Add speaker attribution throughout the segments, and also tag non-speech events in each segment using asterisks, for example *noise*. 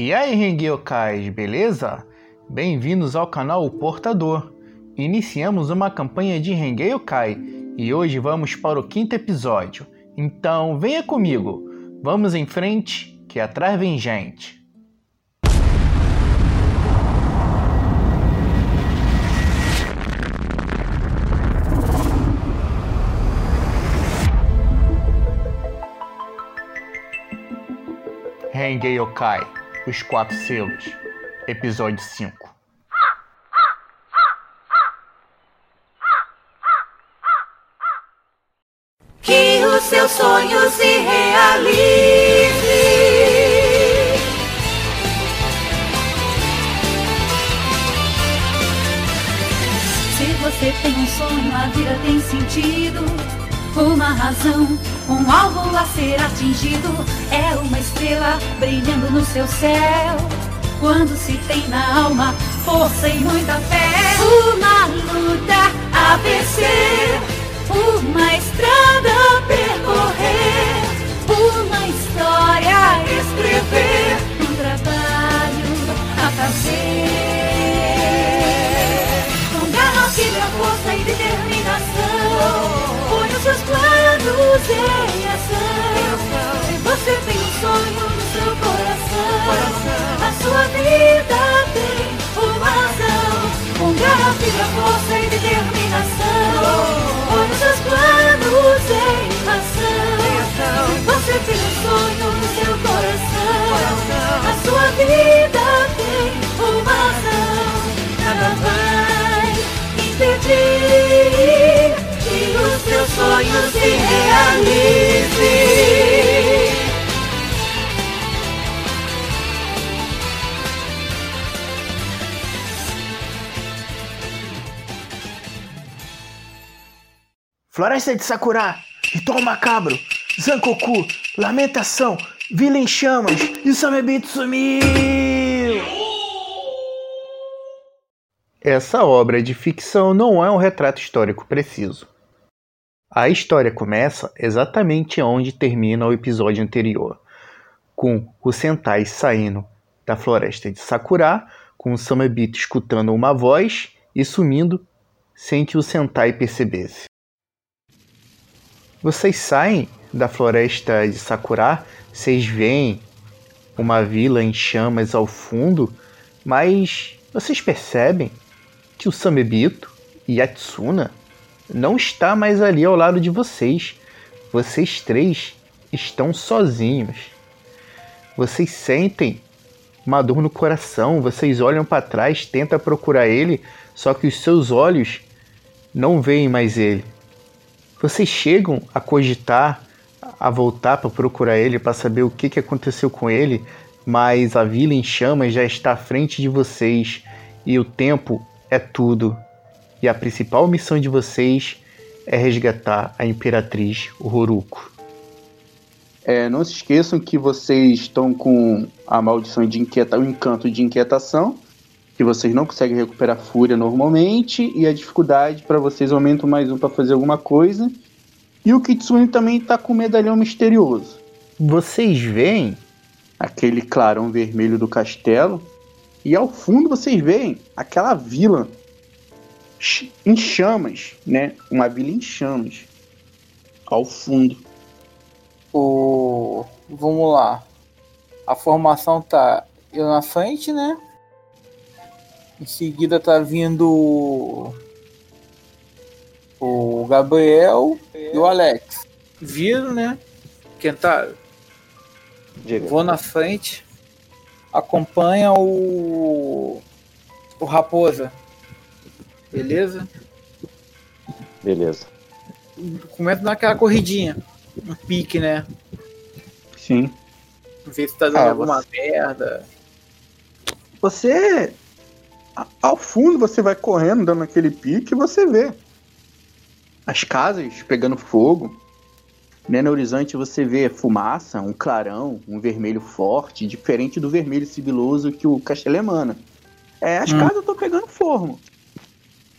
Speaker 1: E aí, Rengyokais, beleza? Bem-vindos ao canal O Portador. Iniciamos uma campanha de Rengeyokai e hoje vamos para o quinto episódio. Então, venha comigo. Vamos em frente, que atrás vem gente. Renge Yokai, Os Quatro Selos, Episódio 5
Speaker 2: Que os seus sonhos se realizem. Se você tem um sonho, a vida tem sentido uma razão, um alvo a ser atingido. É uma estrela brilhando no seu céu. Quando se tem na alma força e muita fé, uma luta a vencer, uma estrada a percorrer, uma história a escrever, um trabalho a fazer. Planos em ação. Você tem um sonho no seu coração. A sua vida tem uma razão. Com garra, fibra, força e determinação. Põe os seus planos em ação. Você tem um sonho no seu coração. A sua vida tem uma razão. Nada vai impedir que os teus sonhos se realizem.
Speaker 1: Floresta de Sakura, Ritual Macabro, Zankoku, Lamentação, Vila em Chamas e o Samebito sumiu! Essa obra de ficção não é um retrato histórico preciso. A história começa exatamente onde termina o episódio anterior, com o Sentai saindo da floresta de Sakura, com o Samebito escutando uma voz e sumindo sem que o Sentai percebesse. Vocês saem da floresta de Sakura, vocês veem uma vila em chamas ao fundo, mas vocês percebem que o Samebito e a Tsuna não está mais ali ao lado de vocês. Vocês três estão sozinhos. Vocês sentem uma dor no coração, vocês olham para trás, tentam procurar ele, só que os seus olhos não veem mais ele. Vocês chegam a cogitar a voltar para procurar ele, para saber o que, que aconteceu com ele, mas a vila em chamas já está à frente de vocês e o tempo é tudo e a principal missão de vocês é resgatar a Imperatriz Horuko.
Speaker 3: É, não se esqueçam que vocês estão com a maldição de inquietação, o encanto de inquietação, que vocês não conseguem recuperar fúria normalmente, e a dificuldade para vocês aumenta mais um para fazer alguma coisa. E o Kitsune também está com o medalhão misterioso.
Speaker 1: Vocês veem
Speaker 3: aquele clarão vermelho do castelo, e ao fundo vocês veem aquela vila em chamas, né? Uma vila em chamas. Ao fundo.
Speaker 4: O... Vamos lá. A formação tá eu na frente, né? Em seguida tá vindo o Gabriel e o Alex. Viram, né? Tá. Diga. Vou na frente. Acompanha o. O Raposa. Beleza?
Speaker 3: Beleza.
Speaker 4: Começa a dar aquela corridinha. Um pique, né?
Speaker 3: Sim.
Speaker 4: Ver se tá dando ah, alguma você... merda.
Speaker 3: Você. Ao fundo você vai correndo, dando aquele pique, e você vê as casas pegando fogo. Né, no horizonte você vê fumaça, um clarão, um vermelho forte, diferente do vermelho sibiloso que o castelo emana. É, as hum. casas estão pegando fogo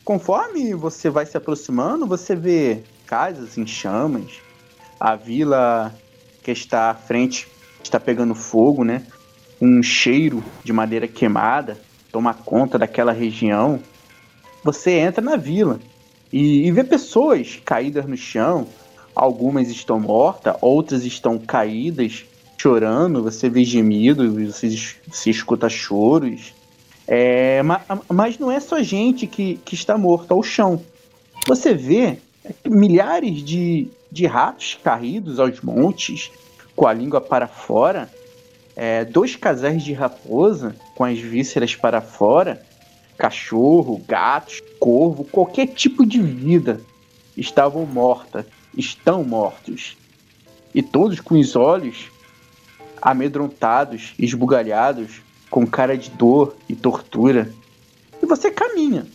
Speaker 3: conforme você vai se aproximando, você vê casas em chamas, a vila que está à frente está pegando fogo, né?
Speaker 1: um cheiro de madeira queimada toma conta daquela região, você entra na vila e, e vê pessoas caídas no chão. Algumas estão mortas, outras estão caídas, chorando. Você vê gemidos, você, você escuta choros. É, mas, não é só gente que, que está morta ao chão. Você vê milhares de, de ratos caídos aos montes, com a língua para fora, é, dois casais de raposa com as vísceras para fora, cachorro, gatos, corvo, qualquer tipo de vida estavam mortas, estão mortos. E todos com os olhos amedrontados, esbugalhados, com cara de dor e tortura. E você caminha.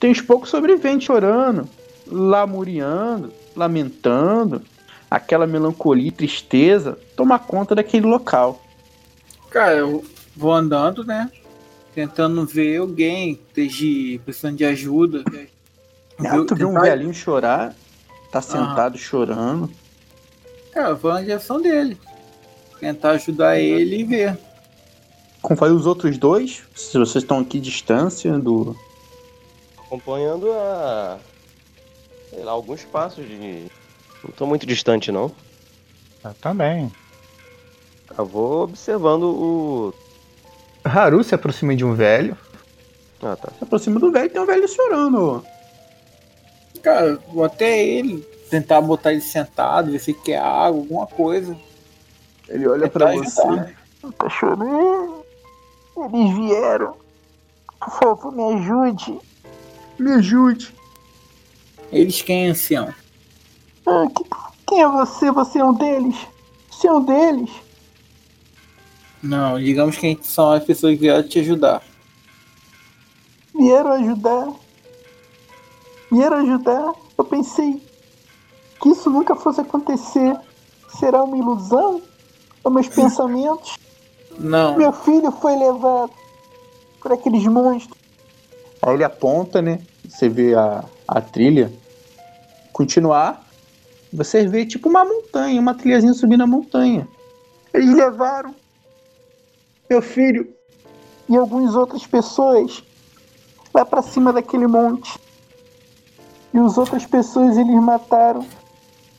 Speaker 1: Tem uns poucos sobreviventes chorando, lamuriando, lamentando. Aquela melancolia e tristeza toma conta daquele local.
Speaker 4: Cara, eu vou andando, né? Tentando ver alguém esteja precisando de ajuda.
Speaker 1: Ah, tu viu um velhinho chorar, tá sentado chorando.
Speaker 4: É, eu vou na direção dele. Tentar ajudar ele e ver.
Speaker 1: Como foi os outros dois? Se vocês estão aqui distância do.
Speaker 3: Acompanhando a. Sei lá, alguns passos de. Não tô muito distante, não.
Speaker 5: Eu também.
Speaker 3: Eu vou observando o.
Speaker 6: Haru se aproxima de um velho.
Speaker 3: Ah, tá.
Speaker 1: Se aproxima do velho e tem um velho chorando.
Speaker 4: Cara, vou até ele tentar botar ele sentado, ver se quer água, alguma coisa.
Speaker 1: Ele olha pra
Speaker 4: Tentar
Speaker 1: você. Tá chorando. Eles vieram. Por favor, me ajude. Me ajude.
Speaker 4: Eles quem, ancião?
Speaker 1: Ah, que- quem é você? Você é um deles? Você é um deles?
Speaker 4: Não, digamos quem são as pessoas que vieram te ajudar.
Speaker 1: Vieram ajudar. Vieram ajudar. Eu pensei que isso nunca fosse acontecer. Será uma ilusão? Ou meus *laughs* pensamentos?
Speaker 4: Não,
Speaker 1: Meu filho foi levado por aqueles monstros. Aí ele aponta, né? Você vê a, a trilha. Continuar. Você vê tipo uma montanha, uma trilhazinha subindo a montanha. Eles levaram meu filho e algumas outras pessoas lá pra cima daquele monte. E as outras pessoas eles mataram.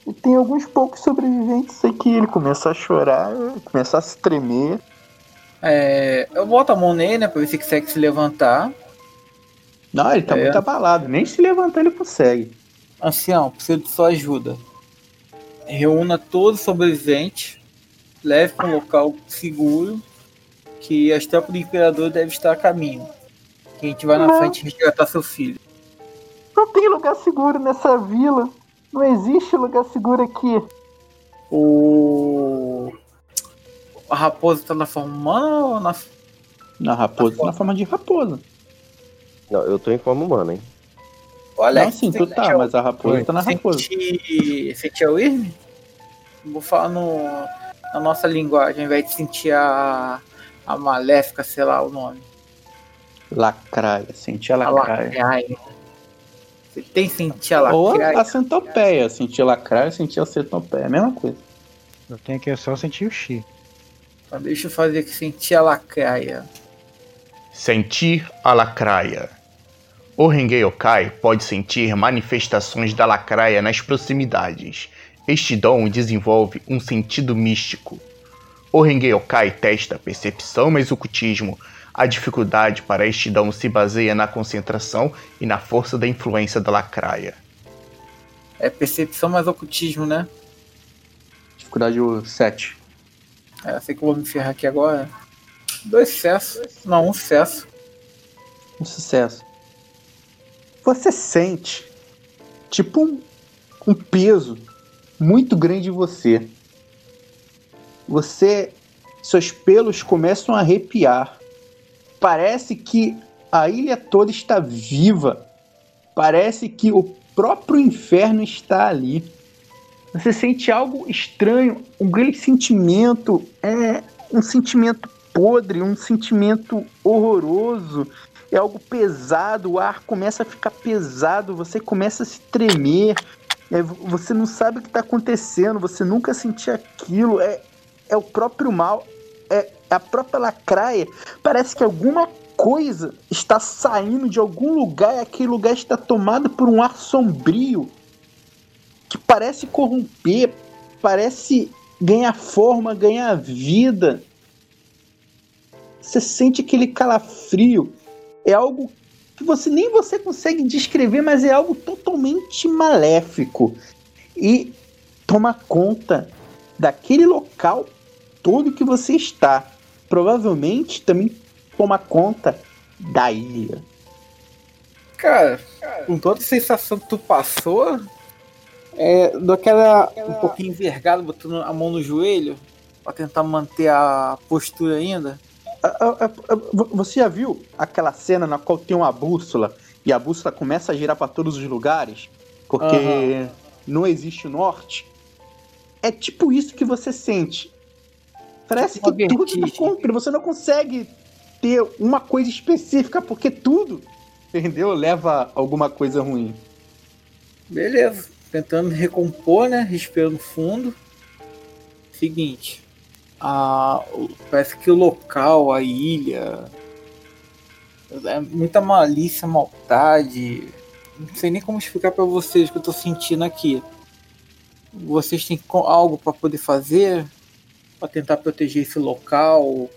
Speaker 1: E tem alguns poucos sobreviventes aqui. Ele começa a chorar, começa a se tremer.
Speaker 4: É, eu boto a mão nele, né, pra ver se consegue se levantar.
Speaker 1: Não, ele tá
Speaker 4: É.
Speaker 1: muito abalado. Nem se levantar ele consegue.
Speaker 4: Ancião, preciso de sua ajuda. Reúna todos os sobreviventes, leve para um local seguro, que as tropas do Imperador devem estar a caminho. Que a gente vai na frente resgatar seu filho.
Speaker 1: Não tem lugar seguro nessa vila. Não existe lugar seguro aqui.
Speaker 4: O. A raposa tá na forma humana ou na.
Speaker 1: Na raposa, na forma de raposa.
Speaker 3: Não, eu tô em forma humana, hein?
Speaker 4: Olha,
Speaker 1: não, sim, tu tá, mas a raposa tá na raposa.
Speaker 4: Sentir, sentir a Wyrm? Vou falar no, na nossa linguagem, ao invés de sentir a, a maléfica, sei lá o nome.
Speaker 1: Lacraia, senti a
Speaker 4: A
Speaker 1: lacraia.
Speaker 4: lacraia. Você tem sentir a
Speaker 1: Ou
Speaker 4: lacraia?
Speaker 1: a centopeia. Senti a lacraia, senti a centopeia. É a mesma coisa.
Speaker 5: Eu tenho que só sentir o chi.
Speaker 4: Deixa eu fazer aqui sentir a lacraia.
Speaker 6: Sentir a lacraia. O Rengei Yokai pode sentir manifestações da lacraia nas proximidades. Este dom desenvolve um sentido místico. O Rengei Yokai testa percepção mais ocultismo. A dificuldade para este dom se baseia na concentração e na força da influência da lacraia.
Speaker 4: É percepção mais ocultismo, né?
Speaker 1: Dificuldade 7.
Speaker 4: É, sei que eu vou me ferrar aqui agora. Dois sucessos. Não, um sucesso.
Speaker 1: Um sucesso. Você sente tipo um, um peso muito grande em você. Você. Seus pelos começam a arrepiar. Parece que a ilha toda está viva. Parece que o próprio inferno está ali. Você sente algo estranho, um grande sentimento, é um sentimento podre, um sentimento horroroso, é algo pesado, o ar começa a ficar pesado, você começa a se tremer, é, vo- você não sabe o que está acontecendo, você nunca sentiu aquilo, é, é o próprio mal, é a própria lacraia. Parece que alguma coisa está saindo de algum lugar e aquele lugar está tomado por um ar sombrio que parece corromper, parece ganhar forma, ganhar vida. Você sente aquele calafrio. É algo que você nem você consegue descrever, mas é algo totalmente maléfico. E toma conta daquele local todo que você está. Provavelmente também toma conta da ilha.
Speaker 4: Cara, com toda a sensação que tu passou, é, daquela um pouquinho envergado, botando a mão no joelho, pra tentar manter a postura ainda.
Speaker 1: Ah, ah, vo- Você já viu aquela cena na qual tem uma bússola e a bússola começa a girar para todos os lugares? Porque
Speaker 4: Aham.
Speaker 1: não existe o norte? É tipo isso que você sente. Parece
Speaker 4: Tipo
Speaker 1: que tudo tá compre. Você não consegue ter uma coisa específica, porque tudo, entendeu? Leva alguma coisa ruim.
Speaker 4: Beleza. Tentando recompor, né? Respirando fundo. Seguinte. A, parece que o local, a ilha. É muita malícia, maldade. Não sei nem como explicar pra vocês o que eu tô sentindo aqui. Vocês têm algo pra poder fazer? Pra tentar proteger esse local?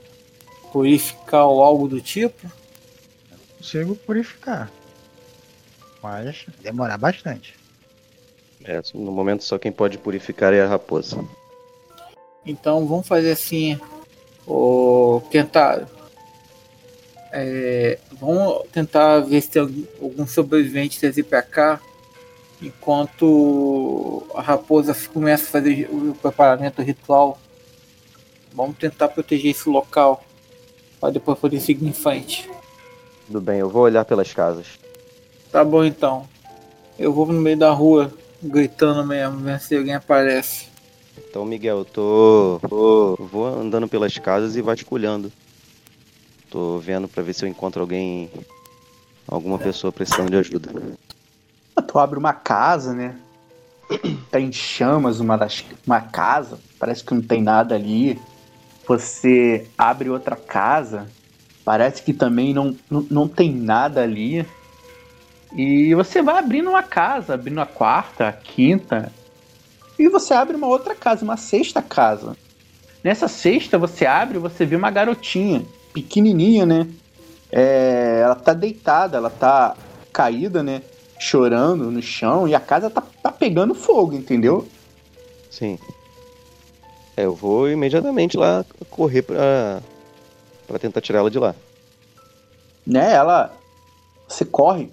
Speaker 4: Purificar ou algo do tipo?
Speaker 5: Consigo purificar. Mas demorar bastante.
Speaker 3: É, no momento só quem pode purificar é a raposa.
Speaker 4: Então vamos fazer assim. O tentar. é, vamos tentar ver se tem algum- sobrevivente trazer pra cá. Enquanto a raposa começa a fazer o preparamento ritual. Vamos tentar proteger esse local. Para depois poder seguir em frente.
Speaker 3: Tudo bem, eu vou olhar pelas casas.
Speaker 4: Tá bom então. Eu vou no meio da rua gritando mesmo, vendo se alguém aparece.
Speaker 3: Então, Miguel, eu tô, tô- Vou andando pelas casas e vasculhando. Tô vendo pra ver se eu encontro alguém. Alguma pessoa precisando de ajuda.
Speaker 1: Tu abre uma casa, né? *clears throat* Tá em chamas uma, das, uma casa, parece que não tem nada ali. Você abre outra casa, parece que também não, não, não tem nada ali. E você vai abrindo uma casa, abrindo a quarta, a quinta. E você abre uma outra casa, uma sexta casa. Nessa sexta você abre e você vê uma garotinha, pequenininha, né? É, ela tá deitada, ela tá caída, né? Chorando no chão e a casa tá, tá pegando fogo, entendeu?
Speaker 3: Sim. É, eu vou imediatamente lá correr pra. pra tentar tirá-la de lá.
Speaker 1: Né? Ela. Você corre,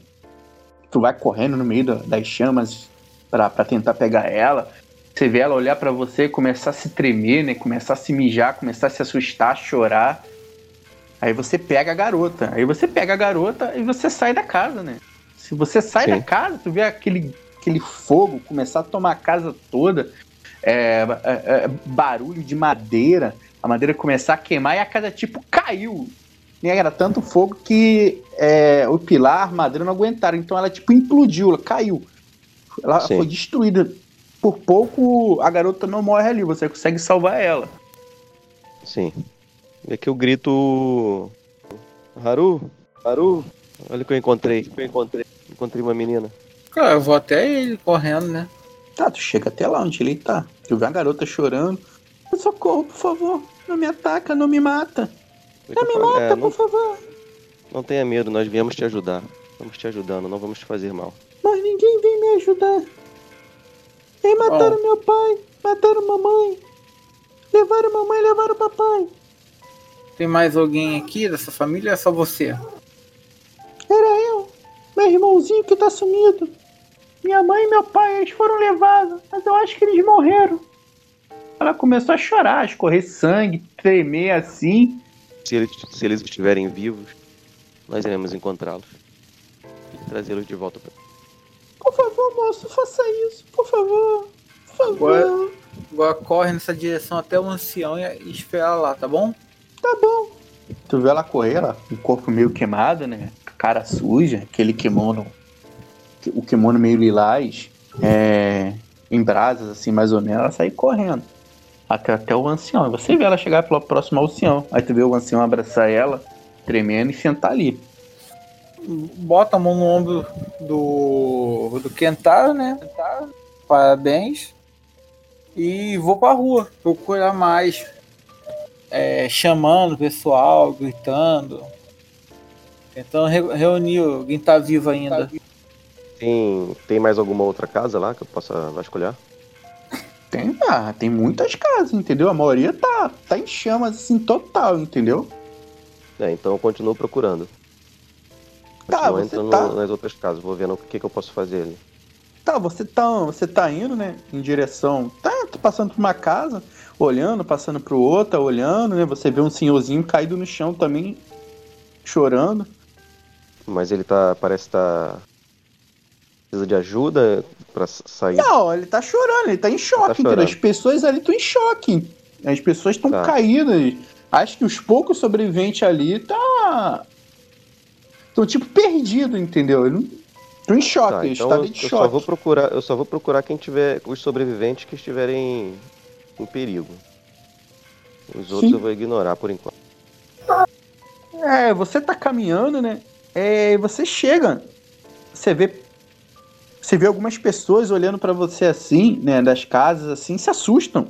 Speaker 1: tu vai correndo no meio da- das chamas pra, pra tentar pegar ela. Você vê ela olhar pra você, começar a se tremer, né? Começar a se mijar, começar a se assustar, chorar. Aí você pega a garota. Aí você pega a garota e você sai da casa, né? Se você sai
Speaker 3: Sim.
Speaker 1: da casa, tu vê aquele, aquele fogo começar a tomar a casa toda. é, é, é, barulho de madeira. A madeira começar a queimar e a casa, tipo, caiu. Né? Era tanto fogo que é, o pilar, a madeira não aguentaram. Então ela, tipo, implodiu, ela caiu. Ela
Speaker 3: Sim.
Speaker 1: foi destruída. Por pouco a garota não morre ali, você consegue salvar ela.
Speaker 3: Sim. E aqui eu grito. Haru! Haru! Olha o que eu encontrei. Que eu encontrei. Encontrei uma menina.
Speaker 4: Cara, eu vou até ele correndo, né?
Speaker 1: Tá, tu chega até lá onde ele tá. Tu vê a garota chorando. Socorro, por favor. Não me ataca, não me mata.
Speaker 3: O que
Speaker 1: Não me mata,
Speaker 3: É, não,
Speaker 1: por favor.
Speaker 3: não tenha medo, nós viemos te ajudar. Estamos te ajudando, não vamos te fazer mal.
Speaker 1: Mas ninguém vem me ajudar. Ei, mataram meu pai, mataram mamãe. Levaram mamãe, levaram papai.
Speaker 4: Tem mais alguém aqui dessa família ou é só você?
Speaker 1: Era eu, meu irmãozinho que tá sumido. Minha mãe e meu pai, eles foram levados, mas eu acho que eles morreram. Ela começou a chorar, a escorrer sangue, tremer assim.
Speaker 3: Se eles, se eles estiverem vivos, nós iremos encontrá-los. E trazê-los de volta pra.
Speaker 1: Por favor, moço, faça isso, por favor. Por favor.
Speaker 4: Agora- Agora corre nessa direção até o ancião e espera lá, tá bom?
Speaker 1: Tá bom. Tu vê ela correr, ela, o corpo meio queimado, né? Cara suja, aquele kimono. O kimono meio lilás, é, em brasas, assim, mais ou menos, ela sai correndo. Até, até o ancião. Você vê ela chegar pela próxima ao ancião. Aí tu vê o ancião abraçar ela, tremendo, e sentar ali.
Speaker 4: Bota a mão no ombro do, do Kentaro, né? Kentaro, Parabéns. E vou pra rua procurar mais. É, chamando o pessoal, gritando. Tentando re- reunir o- quem tá vivo ainda.
Speaker 3: Tem, tem mais alguma outra casa lá que eu possa vasculhar?
Speaker 1: Tem, ah, tem muitas casas, entendeu? A maioria tá, tá em chamas, assim, total, entendeu?
Speaker 3: É, então eu continuo procurando.
Speaker 1: Tá,
Speaker 3: Continuo
Speaker 1: você
Speaker 3: entrando
Speaker 1: tá-
Speaker 3: nas outras casas, vou vendo o que, que eu posso fazer ali.
Speaker 1: Tá, você tá, você tá indo, né, em direção, tá, passando por uma casa, olhando, passando pro outra, olhando, né, você vê um senhorzinho caído no chão também, chorando.
Speaker 3: Mas ele tá. parece tá. Precisa de ajuda pra s- sair.
Speaker 1: Não, ele tá chorando, ele tá em choque,
Speaker 3: Tá.
Speaker 1: As pessoas ali estão em choque. As pessoas estão
Speaker 3: Tá.
Speaker 1: caídas. Acho que os poucos sobreviventes ali tá. Estão tipo perdidos, entendeu? Estão em choque,
Speaker 3: Tá, então eu,
Speaker 1: em
Speaker 3: eu
Speaker 1: choque.
Speaker 3: só vou procurar. Eu só vou procurar quem tiver. os sobreviventes que estiverem em perigo. Os outros
Speaker 1: Sim.
Speaker 3: eu vou ignorar por enquanto.
Speaker 1: É, você tá caminhando, né? É, você chega. Você vê. Você vê algumas pessoas olhando pra você assim, né? Das casas, assim, se assustam.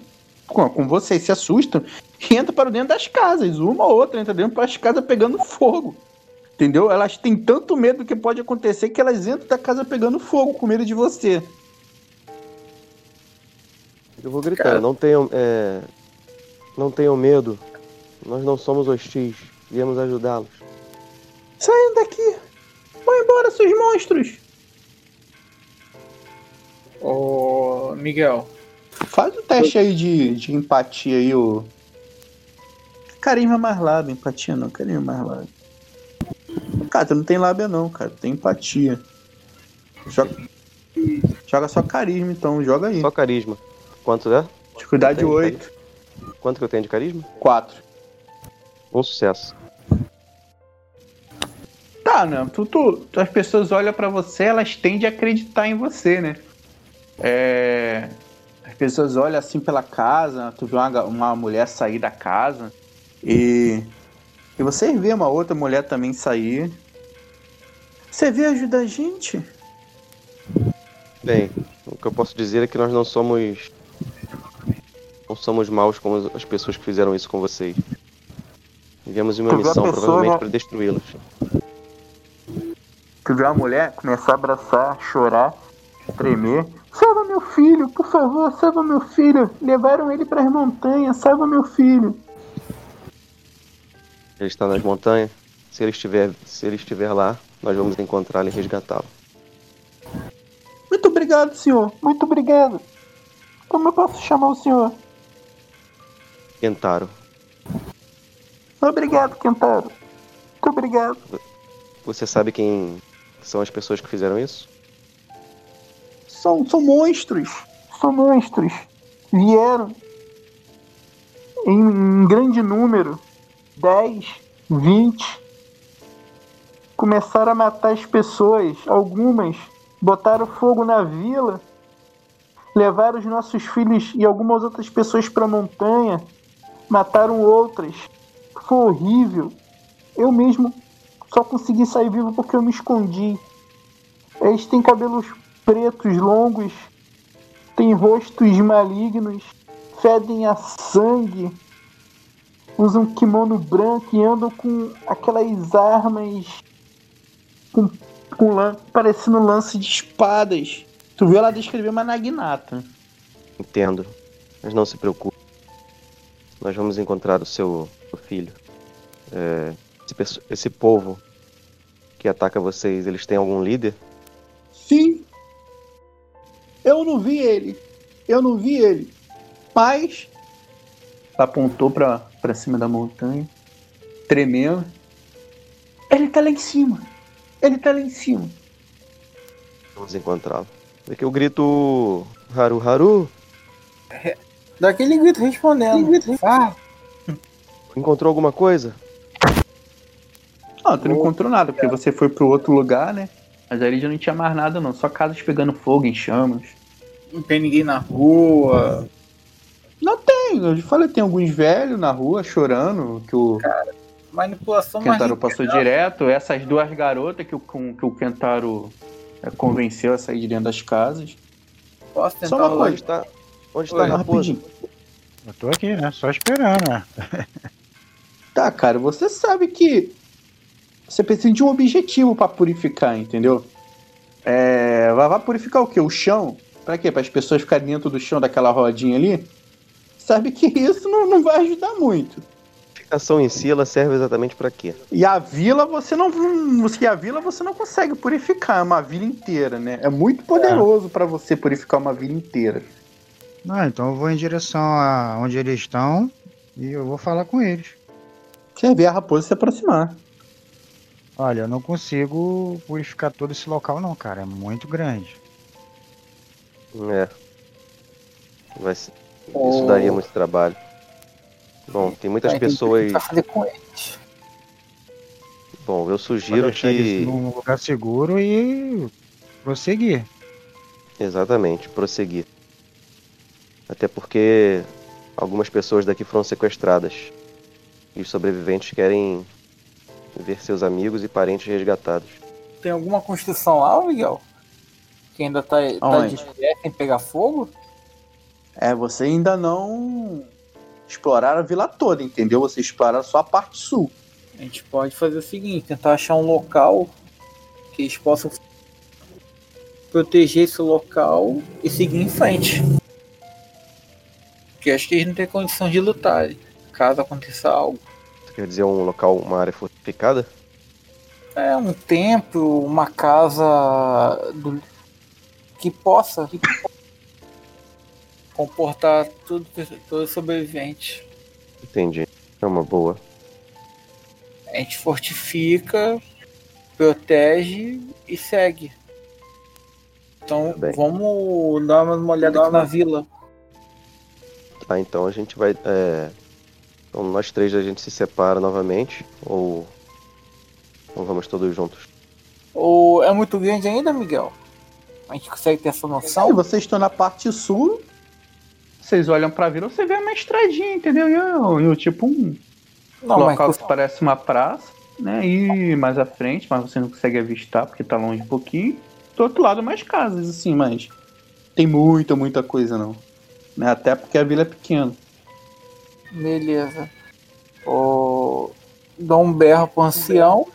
Speaker 1: Com, com você, se assustam. E entra para dentro das casas. Uma ou outra entra dentro das casas pegando fogo. Entendeu? Elas têm tanto medo do que pode acontecer que elas entram da casa pegando fogo, com medo de você.
Speaker 3: Eu vou gritar,
Speaker 1: Cara.
Speaker 3: não tenham. é, Não tenham medo. Nós não somos hostis. Viemos ajudá-los.
Speaker 1: Saiam daqui! Vão embora, seus monstros!
Speaker 4: Ô, Miguel,
Speaker 1: Faz o teste aí de, de empatia aí, o. Carisma mais lábia, empatia não, carisma mais lábia. Cara, tu não tem lábia não, cara, tu tem empatia. Joga, joga só carisma então, joga aí.
Speaker 3: Só carisma. Quanto é?
Speaker 1: Dificuldade
Speaker 3: Tem,
Speaker 1: 8,
Speaker 3: Quanto que eu tenho de carisma?
Speaker 1: 4.
Speaker 3: Um sucesso.
Speaker 1: Tá, né? Tu, tu, tu- as pessoas olham pra você, elas tendem a acreditar em você, né? É, as pessoas olham assim pela casa, tu vê uma, uma mulher sair da casa e, e você vê uma outra mulher também sair. Você vê ajuda a gente?
Speaker 3: Bem, o que eu posso dizer é que nós não somos. Não somos maus como as pessoas que fizeram isso com vocês. Viemos em uma missão, provavelmente
Speaker 1: né?
Speaker 3: para destruí-los.
Speaker 1: Tu vê uma mulher começar a abraçar, chorar, tremer. Salva meu filho, por favor, salva meu filho. Levaram ele para as montanhas, salva meu filho.
Speaker 3: Ele está nas montanhas. Se ele estiver, se ele estiver lá, nós vamos encontrá-lo e resgatá-lo.
Speaker 1: Muito obrigado, senhor. Muito obrigado. Como eu posso chamar o senhor?
Speaker 3: Kentaro,
Speaker 1: Obrigado, Kentaro. Muito obrigado.
Speaker 3: você sabe quem são as pessoas que fizeram isso?
Speaker 1: São, são monstros. São monstros. Vieram em, em grande número 10, 20. Começaram a matar as pessoas. Algumas botaram fogo na vila. Levaram os nossos filhos e algumas outras pessoas para a montanha. Mataram outras. Foi horrível. Eu mesmo só consegui sair vivo porque eu me escondi. Eles têm cabelos pretos longos, têm rostos malignos, fedem a sangue, usam kimono branco e andam com aquelas armas com, com lan- parecendo lance de espadas. Tu viu ela descrever uma naginata.
Speaker 3: Entendo. Mas não se preocupe. Nós vamos encontrar o seu, seu filho. É, esse, esse povo que ataca vocês, eles têm algum líder?
Speaker 1: Sim. Eu não vi ele. Eu não vi ele. Mas. Apontou pra, pra cima da montanha. Tremendo. Ele tá lá em cima. Ele tá lá em cima.
Speaker 3: Vamos encontrá-lo. Daqui eu grito Haru Haru.
Speaker 4: daquele grito respondendo. Ah,
Speaker 3: Encontrou alguma coisa?
Speaker 1: Não, tu não encontrou nada, porque você foi pro outro lugar, né? Mas ali já não tinha mais nada, não. Só casas pegando fogo em chamas.
Speaker 4: não tem ninguém na rua.
Speaker 1: Não tem, eu falei, tem alguns velhos na rua chorando, que o
Speaker 4: Manipulação mais
Speaker 1: Kentaro passou direto. Essas duas garotas que o, com- que o Kentaro é, convenceu a sair de dentro das casas.
Speaker 4: Posso
Speaker 1: Só
Speaker 4: tentar
Speaker 1: uma
Speaker 4: lá?
Speaker 3: Onde está, onde
Speaker 4: Oi,
Speaker 3: a raposa?
Speaker 1: Rapidinho.
Speaker 5: Eu tô aqui, né? Só esperando, né?
Speaker 1: Tá, cara, você sabe que você precisa de um objetivo pra purificar, entendeu? É, vai, vai purificar o quê? O chão? Pra quê? Para as pessoas ficarem dentro do chão daquela rodinha ali? Sabe que *laughs* isso não, não vai ajudar muito.
Speaker 3: A purificação em si, ela serve exatamente para quê?
Speaker 1: E a vila você não. E a vila você não consegue purificar uma vila inteira, né? É muito poderoso pra você purificar uma vila inteira.
Speaker 5: Não, então eu vou em direção a onde eles estão e eu vou falar com eles.
Speaker 1: Você vê a raposa se aproximar.
Speaker 5: Olha, eu não consigo purificar todo esse local não, cara. É muito grande.
Speaker 3: É. Vai ser-
Speaker 4: Oh.
Speaker 3: Isso daria muito trabalho. Bom, tem muitas
Speaker 4: que-
Speaker 3: pessoas.
Speaker 4: tem que fazer com eles.
Speaker 3: Bom, eu sugiro que.
Speaker 5: num lugar seguro e prosseguir.
Speaker 3: Exatamente, prosseguir. Até porque algumas pessoas daqui foram sequestradas. E os sobreviventes querem ver seus amigos e parentes resgatados.
Speaker 4: Tem alguma construção lá, Miguel? Que ainda tá, tá
Speaker 1: Aonde?
Speaker 4: de pé sem pegar fogo?
Speaker 1: É, você ainda não exploraram a vila toda, entendeu? Você exploraram só a parte sul.
Speaker 4: A gente pode fazer o seguinte, tentar achar um local que eles possam proteger esse local e seguir em frente. Porque acho que eles não têm condição de lutar. Caso aconteça algo.
Speaker 3: Quer dizer um local, uma área fortificada?
Speaker 4: É um templo, uma casa do- que possa comportar tudo, todo sobrevivente.
Speaker 3: Entendi. É uma boa.
Speaker 4: A gente fortifica, protege e segue. Então
Speaker 3: Tá bem.
Speaker 4: vamos dar uma olhada aqui na vila.
Speaker 3: Tá, então a gente vai. É... Então nós três a gente se separa novamente. Ou. Ou vamos todos juntos?
Speaker 4: Ou é muito grande ainda, Miguel? A gente consegue ter essa noção?
Speaker 1: vocês estão na parte sul, vocês olham pra vila, você vê uma estradinha, entendeu? E, o- e o tipo um
Speaker 4: Não,
Speaker 1: local
Speaker 4: mas
Speaker 1: que parece uma praça, né? E mais à frente, mas você não consegue avistar porque tá longe um pouquinho. Do outro lado, mais casas, assim, mas tem muita, muita coisa não. Né? Até porque a vila é pequena.
Speaker 4: Beleza. Dá um berro pro ancião,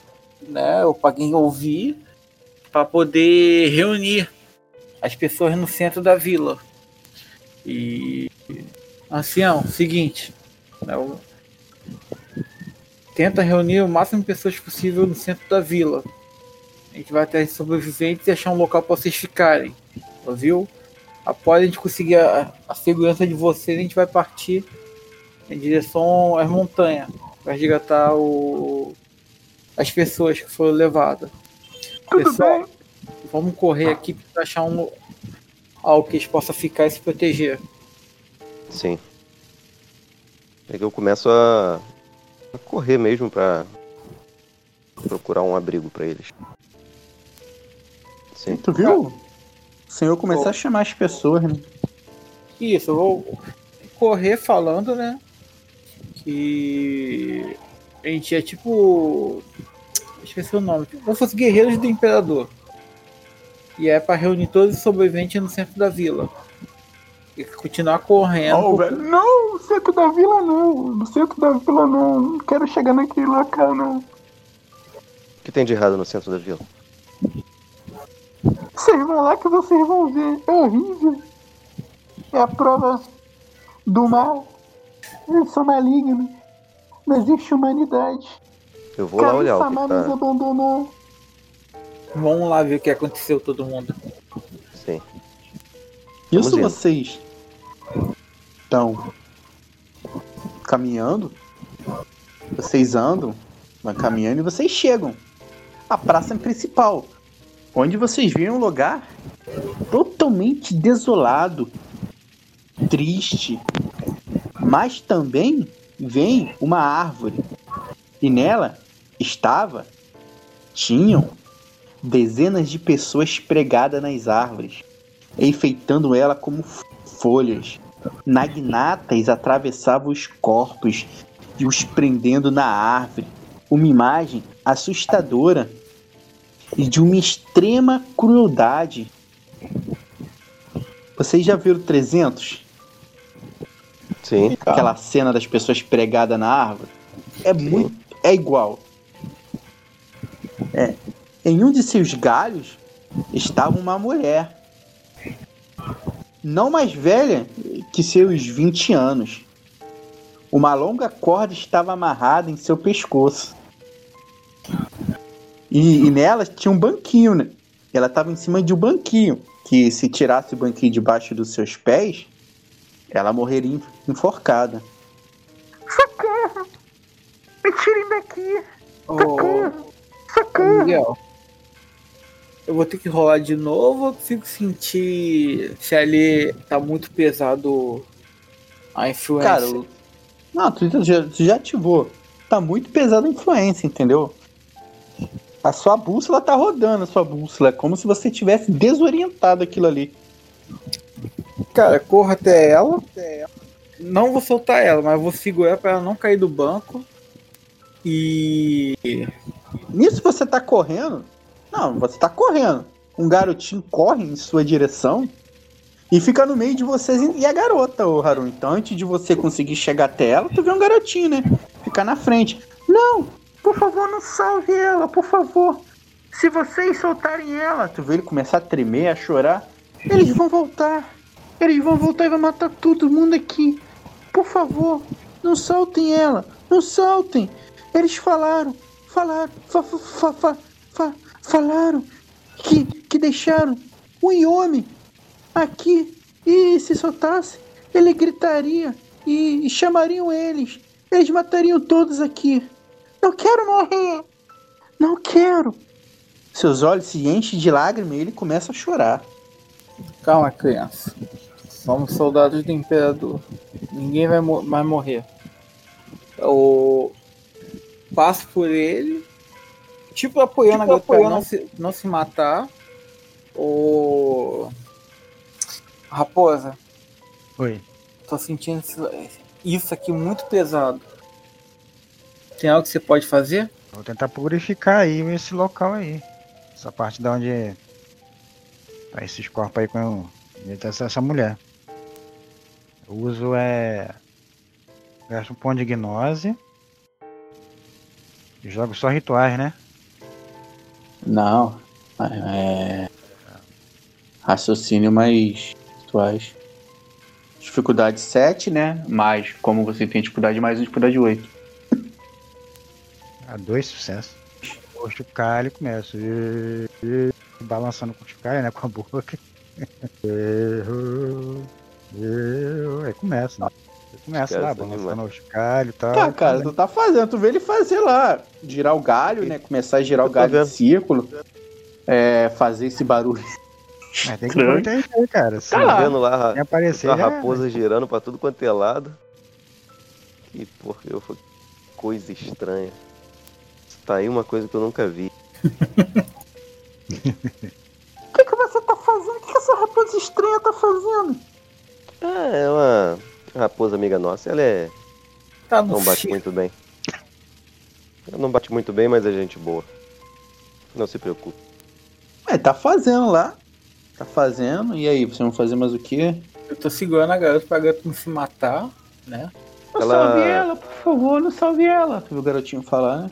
Speaker 4: né? Ou pra quem ouvir, pra poder reunir as pessoas no centro da vila. E ancião, seguinte, né, o- tenta reunir o máximo de pessoas possível no centro da vila. A gente vai até os sobreviventes e achar um local para vocês ficarem. Ouviu? Após a gente conseguir a, a segurança de vocês, a gente vai partir em direção às montanhas para resgatar o, as pessoas que foram levadas. Pessoal, vamos correr aqui para achar um algo que eles possam ficar e se proteger.
Speaker 3: Sim. É que eu começo a, a correr mesmo pra procurar um abrigo pra eles. Sim.
Speaker 1: Tu viu? O senhor começar a chamar as pessoas, né?
Speaker 4: Isso, eu vou correr falando, né? Que a gente é tipo. Esqueci o nome. Como se fosse guerreiros do imperador. E é para reunir todos os sobreviventes no centro da vila. E continuar correndo.
Speaker 1: Velho, não, no centro da vila não. No centro da vila não. Não quero chegar naquele local não.
Speaker 3: O que tem de errado no centro da vila?
Speaker 1: Vocês vão lá que vocês vão ver. É horrível. É a prova do mal. Eles são malignos. Não existe humanidade.
Speaker 3: Eu vou lá olhar o que
Speaker 1: Kami-sama nos
Speaker 3: tá.
Speaker 1: abandonou.
Speaker 4: Vamos lá ver o que aconteceu todo mundo.
Speaker 3: Sim.
Speaker 1: Isso
Speaker 3: indo.
Speaker 1: vocês estão caminhando, vocês andam, vão caminhando e vocês chegam à praça principal, onde vocês viram um lugar totalmente desolado, triste, mas também vem uma árvore e nela estava, tinham dezenas de pessoas pregadas nas árvores enfeitando ela como folhas. Nagnatas atravessavam os corpos e os prendendo na árvore. Uma imagem assustadora e de uma extrema crueldade. Vocês já viram 300?
Speaker 3: Sim.
Speaker 1: Aquela cena das pessoas pregadas na árvore? É muito. É igual. É. Em um de seus galhos estava uma mulher. Não mais velha que seus 20 anos. Uma longa corda estava amarrada em seu pescoço. E, e nela tinha um banquinho, né? Ela estava em cima de um banquinho. Que se tirasse o banquinho debaixo dos seus pés, ela morreria en- enforcada. Socorro! Me tirem daqui! Socorro!
Speaker 4: ô,
Speaker 1: Socorro!
Speaker 4: Miguel. Eu vou ter que rolar de novo ou eu consigo sentir se ali tá muito pesado a influência?
Speaker 1: Cara, o- não, tu já, tu já ativou. Tá muito pesada a influência, entendeu? A sua bússola tá rodando, a sua bússola. É como se você tivesse desorientado aquilo ali.
Speaker 4: Cara, corra até ela. Não vou soltar ela, mas vou segurar pra ela não cair do banco. E.
Speaker 1: Nisso você tá correndo. Não, você tá correndo. Um garotinho corre em sua direção e fica no meio de vocês e a garota, ô Haru. Então, antes de você conseguir chegar até ela, tu vê um garotinho, né? Ficar na frente. Não, por favor, não salve ela, por favor. Se vocês soltarem ela, tu vê ele começar a tremer, a chorar. Eles vão voltar. Eles vão voltar e vão matar todo mundo aqui. Por favor, não soltem ela. Não soltem. Eles falaram, falaram, fa, fa, fa, fa, fa- falaram que, que deixaram o Yomi aqui. E se soltasse, ele gritaria e, e chamariam eles. Eles matariam todos aqui. Não quero morrer. Não quero. Seus olhos se enchem de lágrimas e ele começa a chorar.
Speaker 4: Calma, criança. Somos soldados do Imperador. Ninguém vai, mo- vai morrer. Eu passo por ele, tipo apoiando a garota pra não se, não se matar. O. Raposa,
Speaker 5: Oi.
Speaker 4: tô sentindo isso- isso aqui muito pesado. Tem algo que você pode fazer?
Speaker 5: Vou tentar purificar aí esse local aí. Essa parte da onde tá esses corpos aí com essa, essa mulher. Uso é. Gasto um ponto de gnose. E jogo só rituais, né?
Speaker 1: Não. É. Raciocínio mais rituais. Dificuldade 7, né? Mas como você tem dificuldade mais dificuldade 8.
Speaker 5: Ah, dois sucessos. O chocalho começa. e- e- Balançando com o chocalho, né? Com a boca. *laughs* Erro, Aí começa, né? Aí Começa lá, balançando o chocalho e tal.
Speaker 1: Tá, cara, tu tá fazendo. Tu vê ele fazer lá. Girar o galho, né? Começar a girar o galho em círculo. É, fazer esse barulho.
Speaker 5: Mas tem que aproveitar aí, cara. Se
Speaker 1: Tá lá.
Speaker 3: Vendo lá
Speaker 5: aparecer,
Speaker 3: a
Speaker 5: já-
Speaker 3: raposa girando pra tudo quanto é lado. Que porra, eu foi coisa estranha. Tá aí uma coisa que eu nunca vi. *laughs*
Speaker 1: O que, que você tá fazendo? O que, que essa raposa estranha tá fazendo?
Speaker 3: Ah, é uma raposa amiga nossa. Ela é.
Speaker 4: Tá no
Speaker 3: não bate muito bem. Ela não bate muito bem, mas é gente boa. Não se preocupe.
Speaker 1: É, tá fazendo lá. Tá fazendo. E aí, vocês vão fazer mais o quê?
Speaker 4: Eu tô segurando a garota pra garota não se matar, né?
Speaker 1: Não
Speaker 3: Ela-
Speaker 1: salve ela, por favor, não salve ela. Tu viu o garotinho falar, né?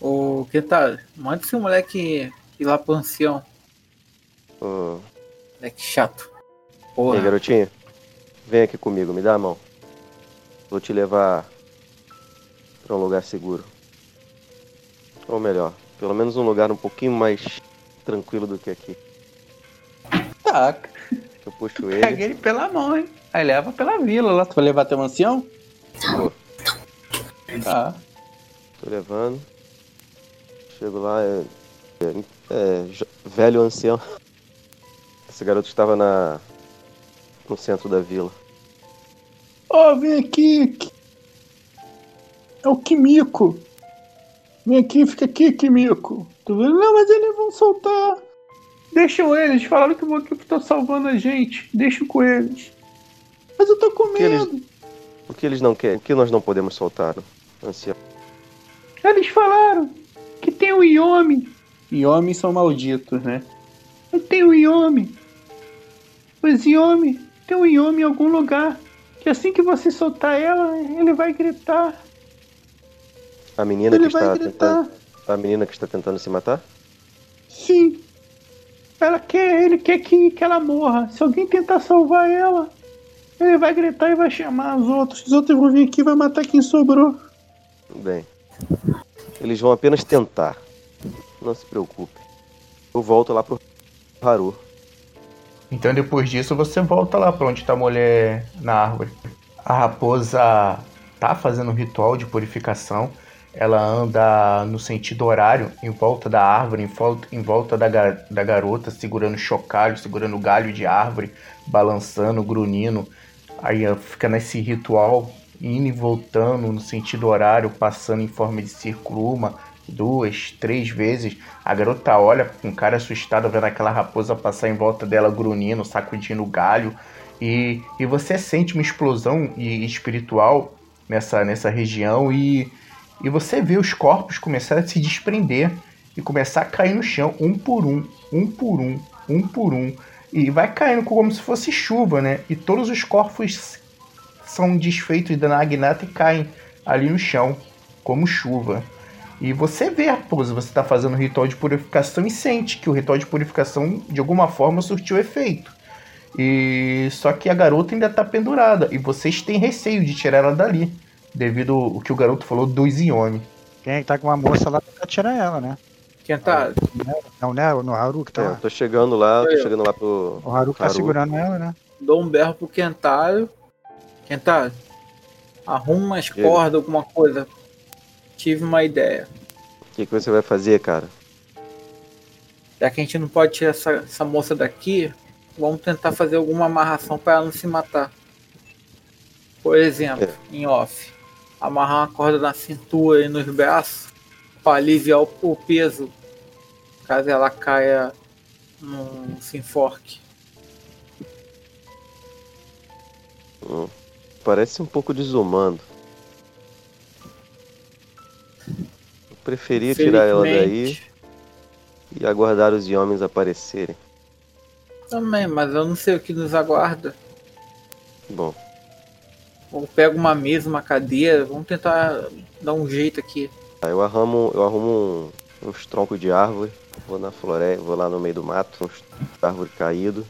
Speaker 4: O que tal? Manda esse moleque ir lá pro ancião.
Speaker 3: Ô,
Speaker 4: Moleque chato.
Speaker 3: Ei,
Speaker 4: Porra.
Speaker 3: garotinho. Vem aqui comigo, me dá a mão. Vou te levar pra um lugar seguro. Ou melhor, pelo menos um lugar um pouquinho mais tranquilo do que aqui.
Speaker 1: Tá,
Speaker 3: Eu puxo
Speaker 1: pega
Speaker 3: ele.
Speaker 1: ele pela mão, hein? Aí leva pela vila lá. Tu vai levar o ancião? Tá.
Speaker 3: tô levando. Chego lá, é, é, é, velho ancião. Esse garoto estava na no centro da vila.
Speaker 1: Ó, vem aqui. É o Kimiko. Vem aqui, fica aqui, Kimiko. Tu vê? Não, mas eles vão soltar. Deixam eles. Falaram que o Mokipo tá salvando a gente. Deixa com eles.
Speaker 7: Mas eu tô com
Speaker 3: que eles-
Speaker 7: medo.
Speaker 3: O que eles não querem? O que nós não podemos soltar, ancião?
Speaker 1: Eles falaram que tem o Yomi.
Speaker 7: Homens são malditos, né?
Speaker 1: Tem o Yomi. Os Yomi. Tem um Yomi em algum lugar. Que assim que você soltar ela, ele vai gritar.
Speaker 3: A menina
Speaker 7: Ele
Speaker 3: que está
Speaker 7: vai gritar.
Speaker 3: tentando. A menina que está tentando se matar?
Speaker 1: Sim. Ela quer, ele quer que, que ela morra. Se alguém tentar salvar ela, ele vai gritar e vai chamar os outros.
Speaker 7: Os outros vão vir aqui e vai matar quem sobrou.
Speaker 3: Bem. Eles vão apenas tentar. Não se preocupe. Eu volto lá pro Haru.
Speaker 1: Então depois disso você volta lá pra onde tá a mulher na árvore. A raposa tá fazendo um ritual de purificação. Ela anda no sentido horário, em volta da árvore, em volta, em volta da, ga- da garota, segurando chocalho, segurando galho de árvore, balançando, grunhindo. Aí ela fica nesse ritual, indo e voltando no sentido horário, passando em forma de círculo uma, duas, três vezes. A garota olha com cara assustada, vendo aquela raposa passar em volta dela, grunhindo, sacudindo o galho. E, e você sente uma explosão e- espiritual nessa, nessa região e, e você vê os corpos começarem a se desprender e começar a cair no chão, um por um, um por um, um por um. E vai caindo como se fosse chuva, né? E todos os corpos são desfeitos da Nagnata e caem ali no chão, como chuva. E você vê a pose, você está fazendo o ritual de purificação e sente que o ritual de purificação de alguma forma surtiu efeito. E só que a garota ainda está pendurada e vocês têm receio de tirar ela dali, devido ao que o garoto falou dos Iomi.
Speaker 5: Quem é que tá com uma moça lá pra tirar ela, né?
Speaker 4: Quem tá?
Speaker 5: Não, né? No Haru que tá
Speaker 3: É, eu tô chegando lá, tô
Speaker 4: Eu.
Speaker 3: chegando lá pro.
Speaker 5: O Haru que tá
Speaker 3: Haru.
Speaker 5: segurando ela, né?
Speaker 4: Dou um berro pro Kentaro. Kentaro, arruma
Speaker 3: Diga.
Speaker 4: cordas, alguma coisa. Tive uma ideia.
Speaker 3: O que, que você vai fazer, cara?
Speaker 4: Já que a gente não pode tirar essa, essa moça daqui, vamos tentar fazer alguma amarração para ela não se matar. Por exemplo, em off, amarrar uma corda na cintura e nos braços para aliviar o, o peso caso ela caia num se enforque.
Speaker 3: Hum, parece um pouco desumano. Eu preferia tirar ela daí e aguardar os homens aparecerem.
Speaker 4: Também, mas eu não sei o que nos aguarda.
Speaker 3: Bom,
Speaker 4: Ou pega uma mesa, uma cadeira, vamos tentar dar um jeito aqui.
Speaker 3: Tá, eu arrumo, eu arrumo um- uns troncos de árvore, vou na floresta, vou lá no meio do mato, uns árvore caído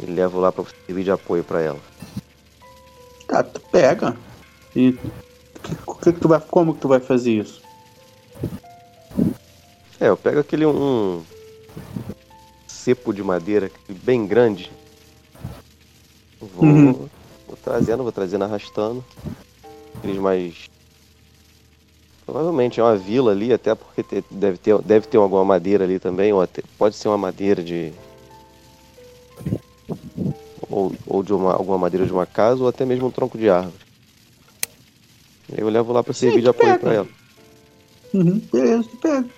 Speaker 3: e levo lá pra servir de apoio pra ela.
Speaker 7: Tá, tu pega. E o que, que tu vai, como que tu vai fazer isso?
Speaker 3: É, eu pego aquele um cepo de madeira bem grande. Vou,
Speaker 7: Uhum.
Speaker 3: vou trazendo, vou trazendo arrastando. Aqueles mais. Provavelmente é uma vila ali, até porque te- deve ter, deve ter alguma madeira ali também, ou até, pode ser uma madeira de. Ou, ou de uma, alguma madeira de uma casa, ou até mesmo um tronco de árvore. E aí eu levo lá pra
Speaker 7: Sim,
Speaker 3: servir de apoio
Speaker 7: pega.
Speaker 3: pra ela.
Speaker 7: Uhum, beleza, tu pega.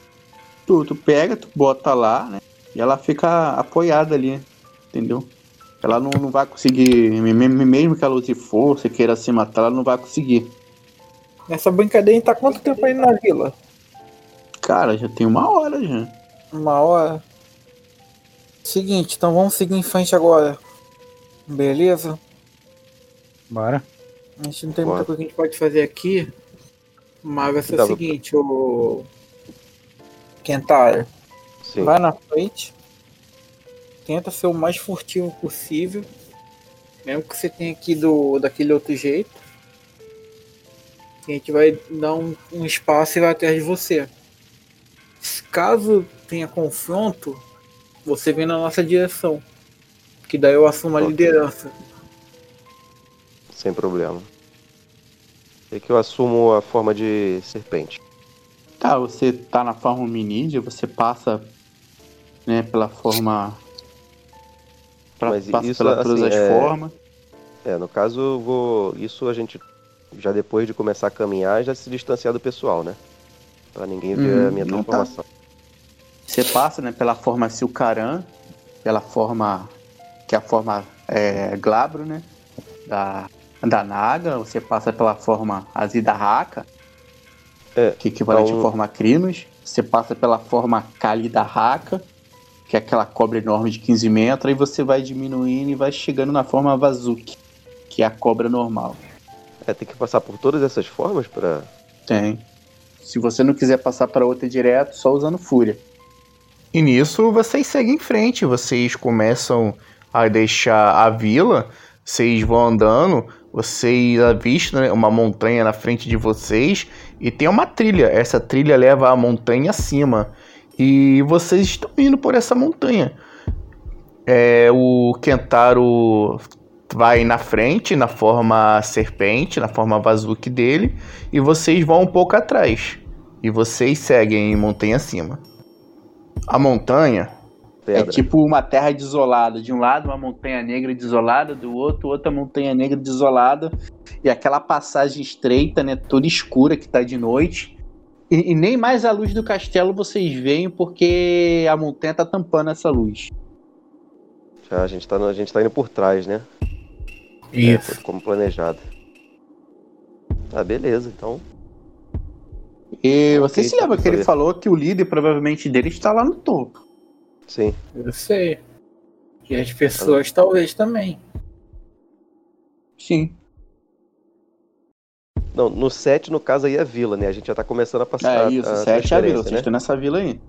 Speaker 7: Tu, tu pega, tu bota lá, né? E ela fica apoiada ali, entendeu? Ela não, não vai conseguir, me- me- mesmo que ela use força e queira se matar, ela não vai conseguir.
Speaker 4: Nessa brincadeira tá quanto tempo aí na vila?
Speaker 7: Cara, já tem uma hora já.
Speaker 4: Uma hora. Seguinte, então vamos seguir em frente agora. Beleza?
Speaker 5: Bora.
Speaker 4: A gente não tem
Speaker 3: Bora.
Speaker 4: muita coisa que a gente pode fazer aqui. Mas vai ser o seguinte, o. Kentaro,
Speaker 3: Sim.
Speaker 4: vai na frente. Tenta ser o mais furtivo possível. Mesmo que você tenha aqui do, daquele outro jeito. A gente vai dar um, um espaço e vai atrás de você. Caso tenha confronto, você vem na nossa direção. Que daí eu assumo a liderança.
Speaker 3: Sem problema. É que eu assumo a forma de serpente.
Speaker 7: Tá, você tá na forma hominídea, você passa né, pela forma. Pra,
Speaker 3: Mas
Speaker 7: passa
Speaker 3: isso,
Speaker 7: pela todas
Speaker 3: assim,
Speaker 7: as
Speaker 3: é-
Speaker 7: formas.
Speaker 3: É, no caso, eu vou. Isso a gente já depois de começar a caminhar já se distanciar do pessoal, né? Pra ninguém ver
Speaker 7: Uhum,
Speaker 3: a minha
Speaker 7: tá.
Speaker 3: transformação.
Speaker 7: Você passa né, pela forma Silcaran, pela forma. que é a forma é, glabro, né?
Speaker 1: da, da Naga, você passa pela forma Azida Haka,
Speaker 3: É,
Speaker 1: que é equivalente
Speaker 3: então-
Speaker 1: à forma Crinos. Você passa pela forma Kalida Haka, que é aquela cobra enorme de 15 metros, e você vai diminuindo e vai chegando na forma Vazuki, que é a cobra normal.
Speaker 3: É, tem que passar por todas essas formas pra.
Speaker 1: Tem. Se você não quiser passar para outra direto, só usando Fúria.
Speaker 6: E nisso vocês seguem em frente, vocês começam a deixar a vila, vocês vão andando, vocês avistam né, uma montanha na frente de vocês e tem uma trilha. Essa trilha leva a montanha acima e vocês estão indo por essa montanha. É, o Kentaro vai na frente, na forma serpente, na forma Vazuki dele, e vocês vão um pouco atrás. E vocês seguem montanha acima. A montanha
Speaker 1: É
Speaker 3: Pedra.
Speaker 1: tipo uma terra desolada. De um lado, uma montanha negra desolada, do outro, outra montanha negra desolada. E aquela passagem estreita, né? Toda escura que tá de noite. E, e nem mais a luz do castelo vocês veem, porque a montanha tá tampando essa luz.
Speaker 3: Já, a, gente tá, a gente tá indo por trás, né? É,
Speaker 4: Isso.
Speaker 3: foi como planejado. Ah, beleza, então.
Speaker 1: E você se
Speaker 3: tá
Speaker 1: lembra que ele falou que o líder provavelmente dele está lá no topo.
Speaker 3: Sim.
Speaker 4: Eu sei. E as pessoas talvez também.
Speaker 1: Sim.
Speaker 3: Não, no 7, no caso aí é a vila, né? A gente já tá começando a passar.
Speaker 1: É isso,
Speaker 3: a
Speaker 1: sete é a vila.
Speaker 3: transferência,
Speaker 1: Vocês
Speaker 3: né?
Speaker 1: estão nessa vila aí.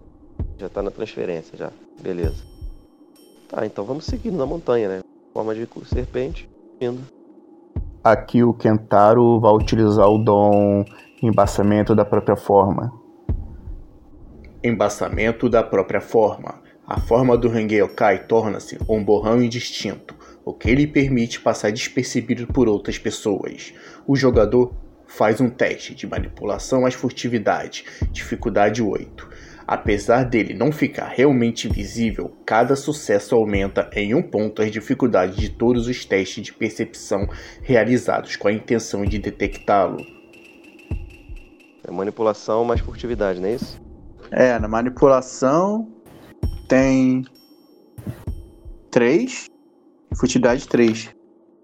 Speaker 3: Já tá na transferência já. Beleza. Tá, então vamos seguindo na montanha, né? Forma de serpente, indo.
Speaker 6: Aqui o Kentaro vai utilizar o dom embaçamento da própria forma. Embaçamento da própria forma. A forma do Rengeyokai torna-se um borrão indistinto, o que lhe permite passar despercebido por outras pessoas. O jogador faz um teste de manipulação às furtividade, dificuldade 8. Apesar dele não ficar realmente visível, cada sucesso aumenta em um ponto as dificuldades de todos os testes de percepção realizados com a intenção de detectá-lo.
Speaker 3: É manipulação mais furtividade, não é isso?
Speaker 1: É, na manipulação tem 3 e futilidade 3.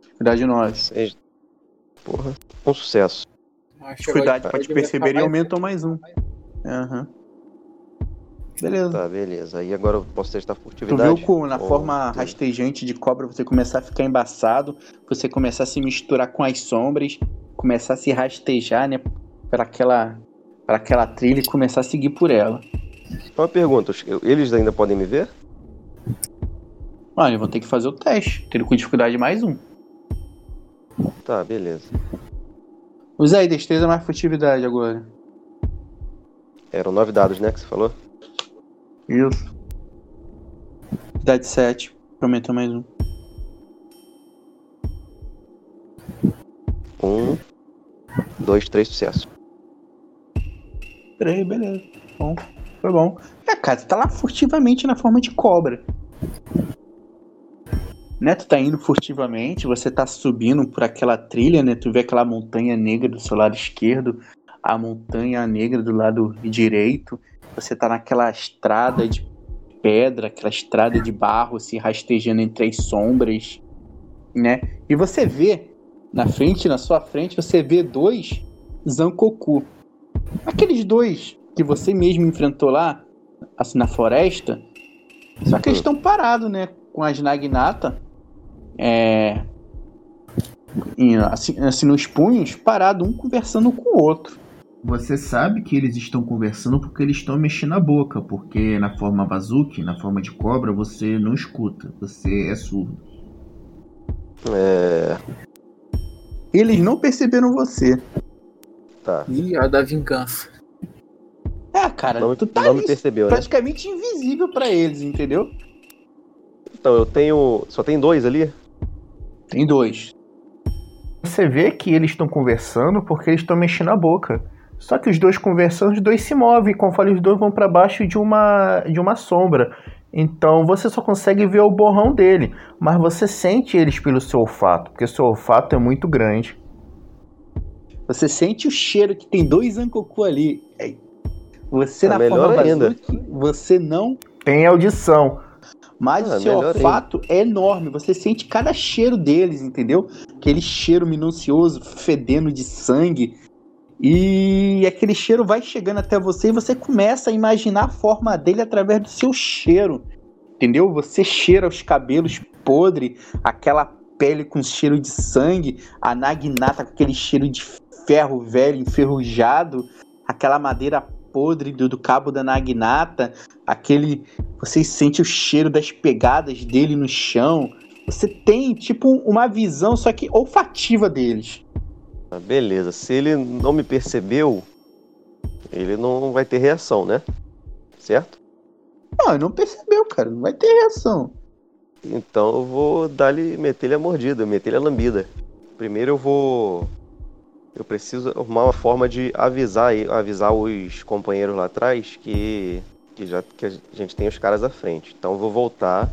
Speaker 1: Futilidade 9.
Speaker 3: Seis. Porra, um sucesso.
Speaker 1: Dificuldade
Speaker 4: agora
Speaker 1: pode
Speaker 4: vai
Speaker 1: perceber e aumentam mais um. Aham. Beleza.
Speaker 3: Tá, beleza. Aí agora eu posso testar
Speaker 1: Tu
Speaker 3: furtividade.
Speaker 1: viu como na
Speaker 3: Ou-
Speaker 1: forma rastejante de cobra você começar a ficar embaçado, você começar a se misturar com as sombras, começar a se rastejar, né, para aquela para aquela trilha e começar a seguir por ela.
Speaker 3: Uma pergunta, eles ainda podem me ver?
Speaker 1: Olha, vão ter que fazer o teste, ter com dificuldade mais um.
Speaker 3: Tá, beleza.
Speaker 1: Usa aí destreza mais furtividade agora.
Speaker 3: Eram nove dados, né, que você falou?
Speaker 1: Isso. Furtividade 7, aumentou mais um.
Speaker 3: Um, dois, três sucessos.
Speaker 1: Peraí, beleza. Bom, foi bom. É, cara, tu tá lá furtivamente na forma de cobra. Né, tu tá indo furtivamente, você tá subindo por aquela trilha, né? Tu vê aquela montanha negra do seu lado esquerdo, a montanha negra do lado direito. Você tá naquela estrada de pedra, aquela estrada de barro se rastejando entre as sombras, né? E você vê na frente, na sua frente, você vê dois Zankoku. Aqueles dois que você mesmo enfrentou lá, assim, na floresta, só que eles estão parados, né? Com as Naginata, é, em- assim, assim, nos punhos, parado, um conversando com o outro.
Speaker 6: Você sabe que eles estão conversando porque eles estão mexendo a boca, porque na forma Bazuki, na forma de cobra, você não escuta, você é surdo.
Speaker 3: É.
Speaker 1: Eles não perceberam você.
Speaker 3: Tá.
Speaker 4: Ih, a da vingança.
Speaker 1: É, cara,
Speaker 3: Não,
Speaker 1: tu tá
Speaker 3: não me percebeu, né?
Speaker 1: praticamente invisível pra eles, entendeu?
Speaker 3: Então, eu tenho. Só tem dois ali?
Speaker 1: Tem dois.
Speaker 6: Você vê que eles estão conversando porque eles estão mexendo a boca. Só que os dois conversando, os dois se movem, conforme os dois vão para baixo de uma, de uma sombra. Então você só consegue ver o borrão dele, mas você sente eles pelo seu olfato, porque o seu olfato é muito grande.
Speaker 1: Você sente o cheiro que tem dois Ankoku ali. É, Você
Speaker 3: É
Speaker 1: na
Speaker 3: melhor
Speaker 1: forma
Speaker 3: ainda.
Speaker 1: Bazuki, você não
Speaker 6: Tem audição.
Speaker 1: Mas
Speaker 3: Ah,
Speaker 1: o seu olfato é enorme. Você sente cada cheiro deles, entendeu? Aquele cheiro minucioso, fedendo de sangue. E aquele cheiro vai chegando até você e você começa a imaginar a forma dele através do seu cheiro. Entendeu? Você cheira os cabelos podres, aquela pele com cheiro de sangue, a naginata com aquele cheiro de ferro velho, enferrujado, aquela madeira podre do, do cabo da naginata, aquele. Você sente o cheiro das pegadas dele no chão. Você tem, tipo, uma visão, só que olfativa deles.
Speaker 3: Ah, Beleza, se ele não me percebeu, ele não vai ter reação, né? Certo?
Speaker 1: Não, ele não percebeu, cara. Não vai ter reação.
Speaker 3: Então eu vou dar-lhe, meter-lhe a mordida, meter-lhe a lambida. Primeiro eu vou. Eu preciso arrumar uma forma de avisar, avisar os companheiros lá atrás que, que já que a gente tem os caras à frente. Então eu vou voltar.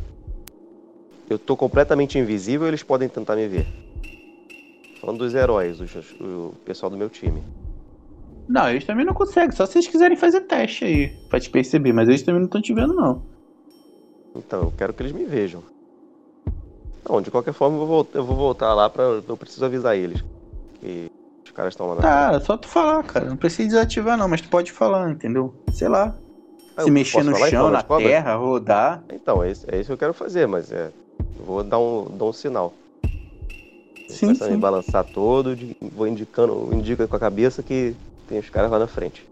Speaker 3: Eu tô completamente invisível, eles podem tentar me ver. Falando dos heróis, os- o pessoal do meu time.
Speaker 1: Não, eles também não conseguem. Só se eles quiserem fazer teste aí, pra te perceber. Mas eles também não estão te vendo, não.
Speaker 3: Então, eu quero que eles me vejam. Não, de qualquer forma, eu vou, voltar, eu vou voltar lá pra. Eu preciso avisar eles. Que caras estão lá na
Speaker 1: Tá, é só tu falar, cara. Não precisa desativar, não. Mas tu pode falar, entendeu? Sei lá.
Speaker 3: Ah,
Speaker 1: se mexer no
Speaker 3: falar,
Speaker 1: chão,
Speaker 3: então,
Speaker 1: na
Speaker 3: cobras?
Speaker 1: terra, rodar.
Speaker 3: Então, é isso, é isso que eu quero fazer, mas é. Vou dar um, dar um sinal.
Speaker 1: Sim,
Speaker 3: Começa a me
Speaker 1: sim.
Speaker 3: balançar todo, vou indicando, indica com a cabeça que tem os caras lá na frente.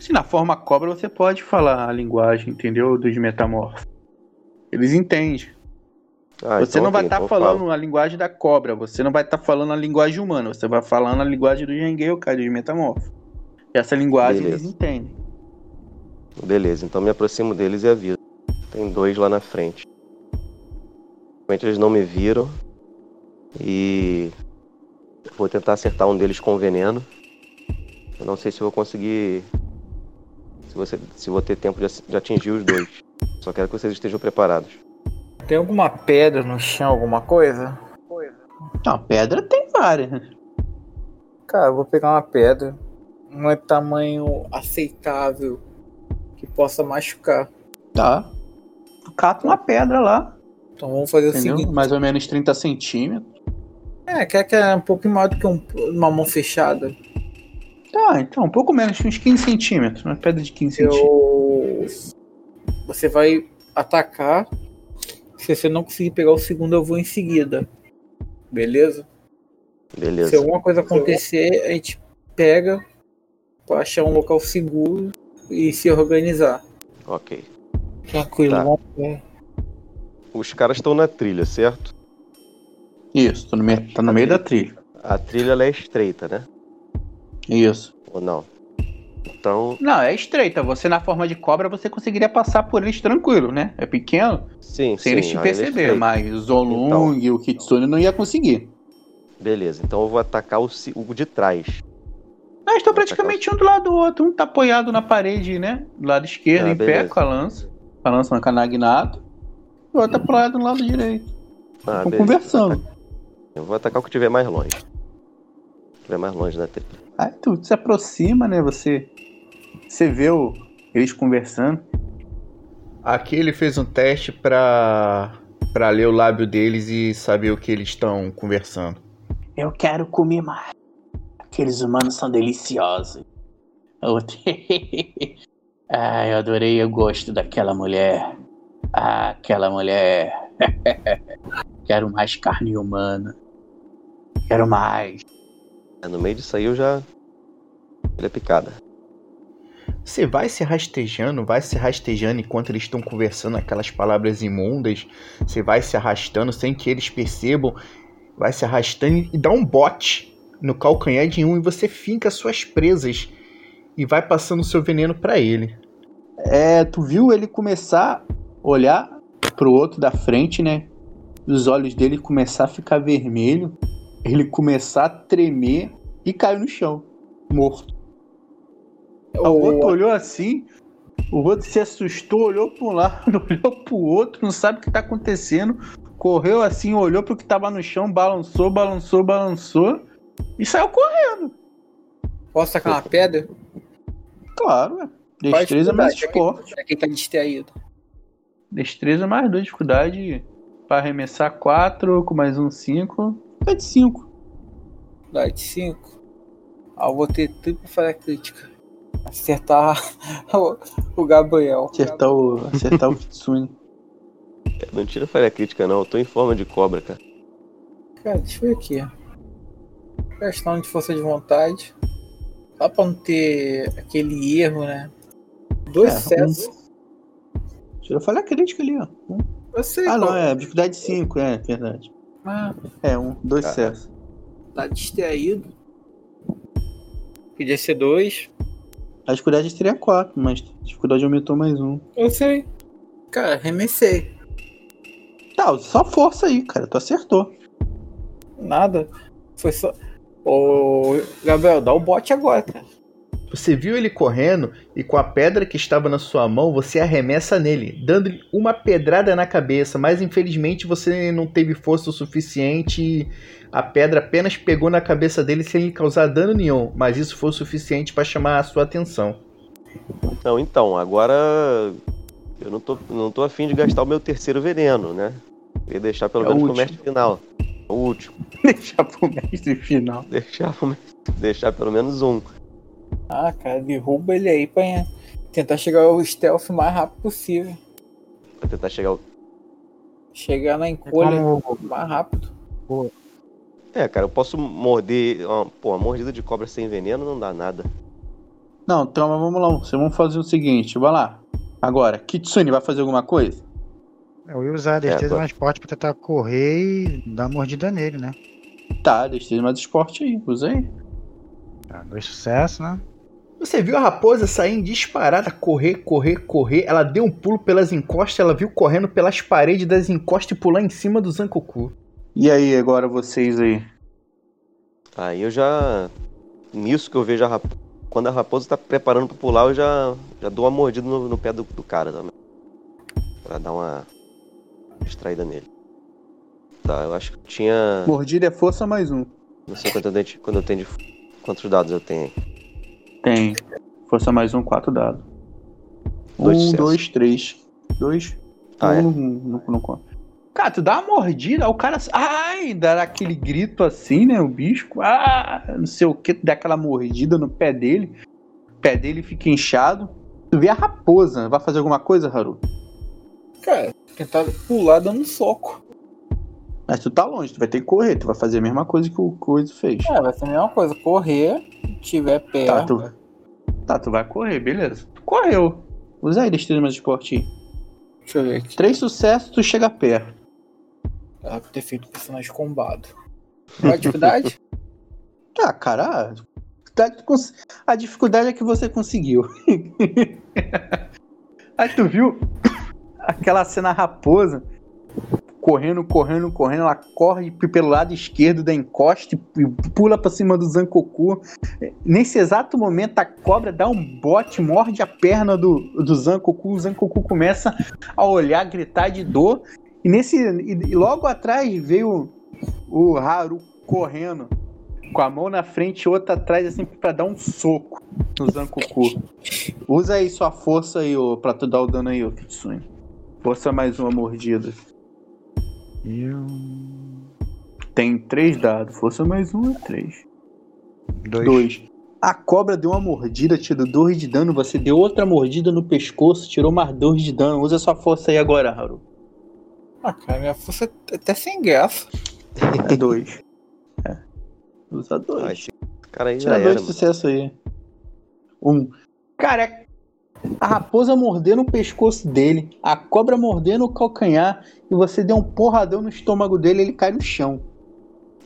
Speaker 1: Se na forma cobra você pode falar a linguagem, entendeu? Dos metamorfos. Eles entendem.
Speaker 3: Ah,
Speaker 1: você
Speaker 3: então
Speaker 1: não vai estar
Speaker 3: eu
Speaker 1: falando
Speaker 3: falo.
Speaker 1: a linguagem da cobra, você não vai estar falando a linguagem humana, você vai falando a linguagem do Gengel, cara, dos metamorfos. E essa linguagem
Speaker 3: Beleza.
Speaker 1: eles entendem.
Speaker 3: Beleza, então me aproximo deles e aviso. Tem dois lá na frente. Realmente eles não me viram. E vou tentar acertar um deles com veneno. Eu não sei se vou conseguir. Se, você, se vou ter tempo de, de atingir os dois. Só quero que vocês estejam preparados.
Speaker 4: Tem alguma pedra no chão, alguma coisa?
Speaker 1: Não, pedra tem várias.
Speaker 4: Cara, eu vou pegar uma pedra. Um tamanho aceitável que possa machucar.
Speaker 1: Tá. Tu cata uma pedra lá,
Speaker 4: Então vamos fazer o
Speaker 1: entendeu?
Speaker 4: seguinte.
Speaker 1: Mais ou menos 30 centímetros.
Speaker 4: É, quer que é um pouco maior do que um- uma mão fechada.
Speaker 1: Tá, então, um pouco menos, uns 15 centímetros. Uma pedra de 15 centímetros.
Speaker 4: Eu... Você vai atacar. Se você não conseguir pegar o segundo, eu vou em seguida. Beleza?
Speaker 3: Beleza.
Speaker 4: Se alguma coisa acontecer, a gente pega pra achar um local seguro e se organizar.
Speaker 3: Ok.
Speaker 4: Tranquilo,
Speaker 3: Tá.
Speaker 4: ver.
Speaker 3: Os caras estão na trilha, certo?
Speaker 1: Isso, tá no, meio, tá no meio da trilha.
Speaker 3: A trilha ela é estreita, né?
Speaker 1: Isso.
Speaker 3: Ou não? Então,
Speaker 1: Não, é estreita. Você na forma de cobra, você conseguiria passar por eles tranquilo, né? É pequeno,
Speaker 3: sim,
Speaker 1: sem
Speaker 3: sim.
Speaker 1: eles te
Speaker 3: é
Speaker 1: perceber.
Speaker 3: estreita.
Speaker 1: Mas o Zolung e o Kitsune não ia conseguir.
Speaker 3: Beleza, então eu vou atacar o, o de trás.
Speaker 1: Eles estão praticamente um do lado do outro. Um tá apoiado na parede, né? Do lado esquerdo,
Speaker 3: Ah,
Speaker 1: em pé,
Speaker 3: beleza.
Speaker 1: com a lança. Com a lança na canagnato. E o outro tá apoiado no lado direito.
Speaker 3: Ah,
Speaker 1: Estão conversando.
Speaker 3: Eu vou atacar o que estiver mais longe. O que estiver mais longe da trilha.
Speaker 1: Aí tu se aproxima, né? Você, você vê o, eles conversando.
Speaker 6: Aqui ele fez um teste pra, pra ler o lábio deles e saber o que eles estão conversando.
Speaker 1: Eu quero comer mais. Aqueles humanos são deliciosos. *laughs* Ah, eu adorei o gosto daquela mulher. Ah, aquela mulher. *laughs* quero mais carne humana. Quero mais.
Speaker 3: É, No meio disso aí eu já. Ele é picada.
Speaker 6: Você vai se rastejando, vai se rastejando enquanto eles estão conversando aquelas palavras imundas. Você vai se arrastando sem que eles percebam. Vai se arrastando e dá um bote no calcanhar de um e você finca suas presas e vai passando seu veneno pra ele.
Speaker 1: É, tu viu ele começar a olhar pro outro da frente, né? Os olhos dele começar a ficar vermelho. Ele começar a tremer e caiu no chão, morto. O outro olhou assim, o outro se assustou, olhou para um lado, *laughs* olhou pro outro, não sabe o que tá acontecendo. Correu assim, olhou pro que tava no chão, balançou, balançou, balançou e saiu correndo.
Speaker 4: Posso tacar uma pedra?
Speaker 1: Claro, Destreza
Speaker 4: dificuldade,
Speaker 1: mais esporte.
Speaker 4: Já quem tá distraído.
Speaker 1: Destreza mais 2, dificuldade para arremessar 4, com mais um 5. É de 5.
Speaker 4: Dá de 5. Ah, eu vou ter tripla falha crítica. Acertar *laughs* o, o Gabriel.
Speaker 1: Acertar o, acertar o Kitsune.
Speaker 3: Não tira falha crítica, não. Eu tô em forma de cobra, cara.
Speaker 4: Cara, deixa eu ver aqui. Questão de força de vontade. Só pra não ter aquele erro, né? Dois
Speaker 1: É,
Speaker 4: sucessos.
Speaker 1: Tira falha crítica ali, ó. Um.
Speaker 4: Eu sei,
Speaker 1: Ah, não, é. Dificuldade 5, é, verdade.
Speaker 4: Ah,
Speaker 1: É, um, dois sucessos.
Speaker 4: tá distraído. Podia ser dois.
Speaker 1: A dificuldade seria 4, mas a dificuldade aumentou mais um.
Speaker 4: Eu sei. Cara, arremessei.
Speaker 1: Tá, só força aí, cara. Tu acertou.
Speaker 4: Nada. Foi só. Ô, Gabriel, dá o bote agora, cara.
Speaker 6: Você viu ele correndo e com a pedra que estava na sua mão, você arremessa nele, dando-lhe uma pedrada na cabeça, mas infelizmente você não teve força o suficiente e a pedra apenas pegou na cabeça dele sem lhe causar dano nenhum, mas isso foi o suficiente para chamar a sua atenção.
Speaker 3: Não, então, agora eu não tô, não tô afim de gastar o meu terceiro veneno, né? Queria deixar pelo
Speaker 1: É o
Speaker 3: menos pro
Speaker 1: último.
Speaker 3: mestre final. O último. *laughs*
Speaker 1: Deixar pro mestre final.
Speaker 3: Deixar, deixar pelo menos um.
Speaker 4: Ah, cara, derruba ele aí pra tentar chegar ao stealth o mais rápido possível.
Speaker 3: Pra tentar chegar ao.
Speaker 4: Chegar na encolha
Speaker 5: como-
Speaker 4: o mais rápido.
Speaker 3: É, cara, eu posso morder. Pô, uma mordida de cobra sem veneno não dá nada.
Speaker 1: Não, então mas vamos lá. Vocês vão fazer o seguinte, vai lá. Agora, Kitsune vai fazer alguma coisa?
Speaker 5: Eu ia usar a destreza
Speaker 3: tô-
Speaker 5: mais forte pra tentar correr e dar uma mordida nele, né?
Speaker 1: Tá, deixa mais esporte aí, usa aí.
Speaker 5: Tá, dois sucessos, né?
Speaker 6: Você viu a raposa sair disparada, correr, correr, correr. Ela deu um pulo pelas encostas, ela viu correndo pelas paredes das encostas e pular em cima do Zankoku.
Speaker 1: E aí, agora vocês aí?
Speaker 3: Aí eu já. Nisso que eu vejo a raposa. Quando a raposa tá preparando pra pular, eu já, já dou uma mordida no, no pé do, do cara também. Pra dar uma distraída nele. Tá, eu acho que tinha.
Speaker 1: Mordida é força mais um.
Speaker 3: Não sei quanto eu tenho de, quando eu tenho de. Quantos dados eu tenho aí.
Speaker 1: Tem. Força mais um, quatro dados.
Speaker 3: Dois
Speaker 1: um, dois, três. Dois.
Speaker 3: Ah,
Speaker 1: um
Speaker 3: é?
Speaker 1: não, não, conta. Cara, tu dá uma mordida, o cara. Ai, dá aquele grito assim, né? O bicho. Ah, não sei o que, dá aquela mordida no pé dele. O pé dele fica inchado. Tu vê a raposa. Vai fazer alguma coisa, Haru?
Speaker 4: Cara, tentar pular dando um soco.
Speaker 1: Mas tu tá longe, tu vai ter que correr. Tu vai fazer a mesma coisa que o Coisa fez.
Speaker 4: É, vai ser a mesma coisa. Correr, tiver
Speaker 1: Tá,
Speaker 4: perto.
Speaker 1: tu, tá, tu vai correr, beleza. Tu correu. Usa aí destreza mais esporte.
Speaker 4: Deixa eu ver aqui.
Speaker 1: Três sucessos, tu chega perto.
Speaker 4: Ela ter feito personagem combado. Qual a *laughs* dificuldade?
Speaker 1: Ah, cara, a dificuldade é que você conseguiu. *laughs* Aí tu viu *coughs* aquela cena raposa correndo, correndo, correndo, ela corre pelo lado esquerdo da encosta e pula pra cima do Zankoku. Nesse exato momento a cobra dá um bote, morde a perna do, do Zankoku, o Zankoku começa a olhar, gritar de dor. E nesse e, logo atrás veio o Haru correndo com a mão na frente e outra atrás, assim, pra dar um soco no Zankoku. Usa aí sua força aí, ô, pra tu dar o dano aí, ô Kitsune. Força mais uma mordida.
Speaker 5: Eu.
Speaker 1: Tem três dados. Força mais um é três.
Speaker 5: Dois.
Speaker 1: Dois. A cobra deu uma mordida, tirou dois de dano. Você deu outra mordida no pescoço, tirou mais dois de dano. Usa sua força aí agora, Haru.
Speaker 4: Ah, cara, minha força é até sem graça.
Speaker 1: É dois. É. Usa dois.
Speaker 3: esse cara aí já
Speaker 1: Tira
Speaker 3: era.
Speaker 1: dois sucessos aí. Um. Cara, é a raposa mordendo o pescoço dele, a cobra mordendo o calcanhar, e você deu um porradão no estômago dele ele cai no chão.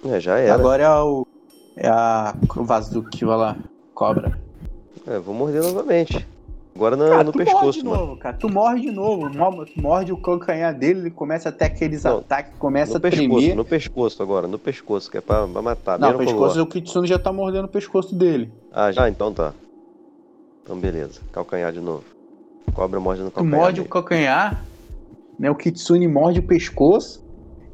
Speaker 3: É, já era.
Speaker 1: Agora é o. É a. O vaso do Kiva lá. Cobra.
Speaker 3: É, vou morder novamente. Agora na-
Speaker 1: Cara,
Speaker 3: no
Speaker 1: tu morde de
Speaker 3: pescoço, mano.
Speaker 1: novo, cara. Tu morde de novo. tu Morde o calcanhar dele, ele começa até aqueles
Speaker 3: Não,
Speaker 1: ataques, começa
Speaker 3: No
Speaker 1: a
Speaker 3: pescoço,
Speaker 1: tremer.
Speaker 3: no pescoço agora, no pescoço, que é pra, pra matar.
Speaker 1: Não, o
Speaker 3: Mesmo
Speaker 1: pescoço,
Speaker 3: com
Speaker 1: o Kitsune já tá mordendo o pescoço dele.
Speaker 3: Ah, já, então tá. Então beleza. Calcanhar de novo. Cobra morde no
Speaker 1: Tu
Speaker 3: calcanhar.
Speaker 1: morde o
Speaker 3: dele.
Speaker 1: calcanhar, né? O Kitsune morde o pescoço.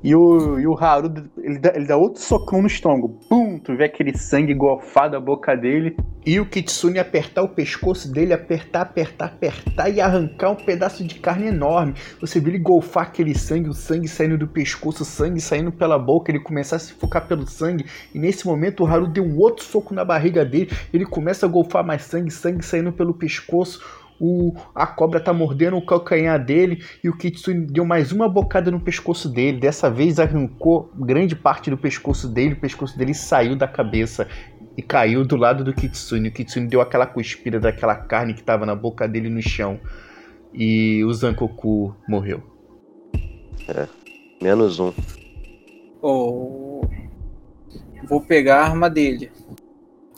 Speaker 1: E o, e o Haru, ele dá, ele dá outro socão no estômago. Pum! Tu vê aquele sangue golfado da boca dele.
Speaker 6: E o Kitsune apertar o pescoço dele, apertar, apertar, apertar e arrancar um pedaço de carne enorme. Você vê ele golfar aquele sangue, o sangue saindo do pescoço, o sangue saindo pela boca, ele começar a se focar pelo sangue. E nesse momento o Haru deu um outro soco na barriga dele, ele começa a golfar mais sangue, sangue saindo pelo pescoço. O, a cobra tá mordendo o calcanhar dele e o Kitsune deu mais uma bocada no pescoço dele. Dessa vez arrancou grande parte do pescoço dele, o pescoço dele saiu da cabeça e caiu do lado do Kitsune. O Kitsune deu aquela cuspida daquela carne que tava na boca dele no chão. E o Zankoku morreu.
Speaker 3: Menos um.
Speaker 4: Oh, vou pegar a arma dele.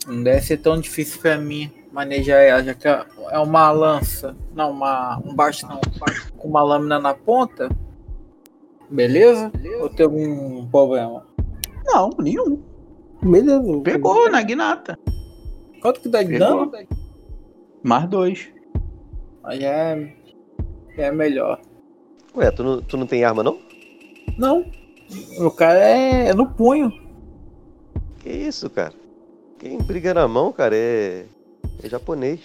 Speaker 4: Não deve ser tão difícil pra mim manejar ela, já que é uma lança. Não, uma, um baixo não. um Com uma lâmina na ponta. Beleza? Ou tem algum problema?
Speaker 1: Não, nenhum.
Speaker 4: Beleza.
Speaker 1: Pegou na guinata.
Speaker 4: Quanto que dá de
Speaker 1: Pegou.
Speaker 4: dano?
Speaker 1: Mais dois.
Speaker 4: Aí é, é melhor.
Speaker 3: Ué, tu não, tu não tem arma não?
Speaker 4: Não. O cara é, é no punho.
Speaker 3: Que isso, cara? Quem briga na mão, cara, é. É japonês.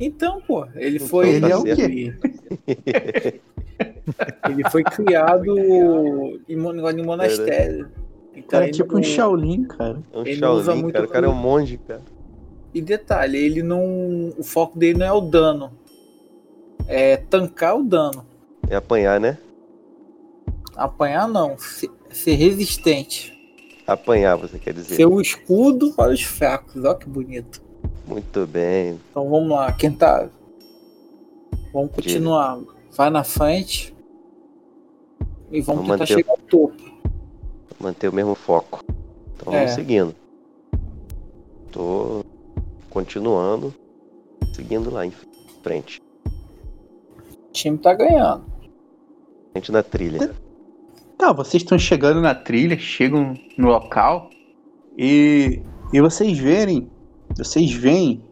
Speaker 4: Então, pô, ele
Speaker 3: Então
Speaker 4: foi.
Speaker 1: tá
Speaker 4: Ele, é o quê? *laughs* ele foi criado em, de monastério. Então,
Speaker 1: Cara, é tipo um
Speaker 4: não-
Speaker 1: Shaolin, cara.
Speaker 3: É um
Speaker 4: Ele não usa
Speaker 3: Shaolin,
Speaker 4: muito
Speaker 3: cara. O cara é um monge, cara.
Speaker 4: E detalhe, ele não. O foco dele não é o dano. É tancar o dano.
Speaker 3: É apanhar, né?
Speaker 4: Apanhar não. Ser, ser resistente.
Speaker 3: Apanhar, você quer dizer.
Speaker 4: Ser o escudo para os fracos. Olha que bonito.
Speaker 3: Muito bem.
Speaker 4: Então vamos lá, quem tá. Vamos continuar. Vai na frente. E vamos,
Speaker 3: Vamos
Speaker 4: tentar
Speaker 3: manter-
Speaker 4: chegar ao topo.
Speaker 3: Manter o mesmo foco. Então
Speaker 4: É.
Speaker 3: vamos seguindo. Tô continuando. Seguindo lá em frente.
Speaker 4: O time tá ganhando.
Speaker 3: Frente na trilha.
Speaker 1: Tá, vocês estão chegando na trilha, chegam no local e, e vocês verem, vocês veem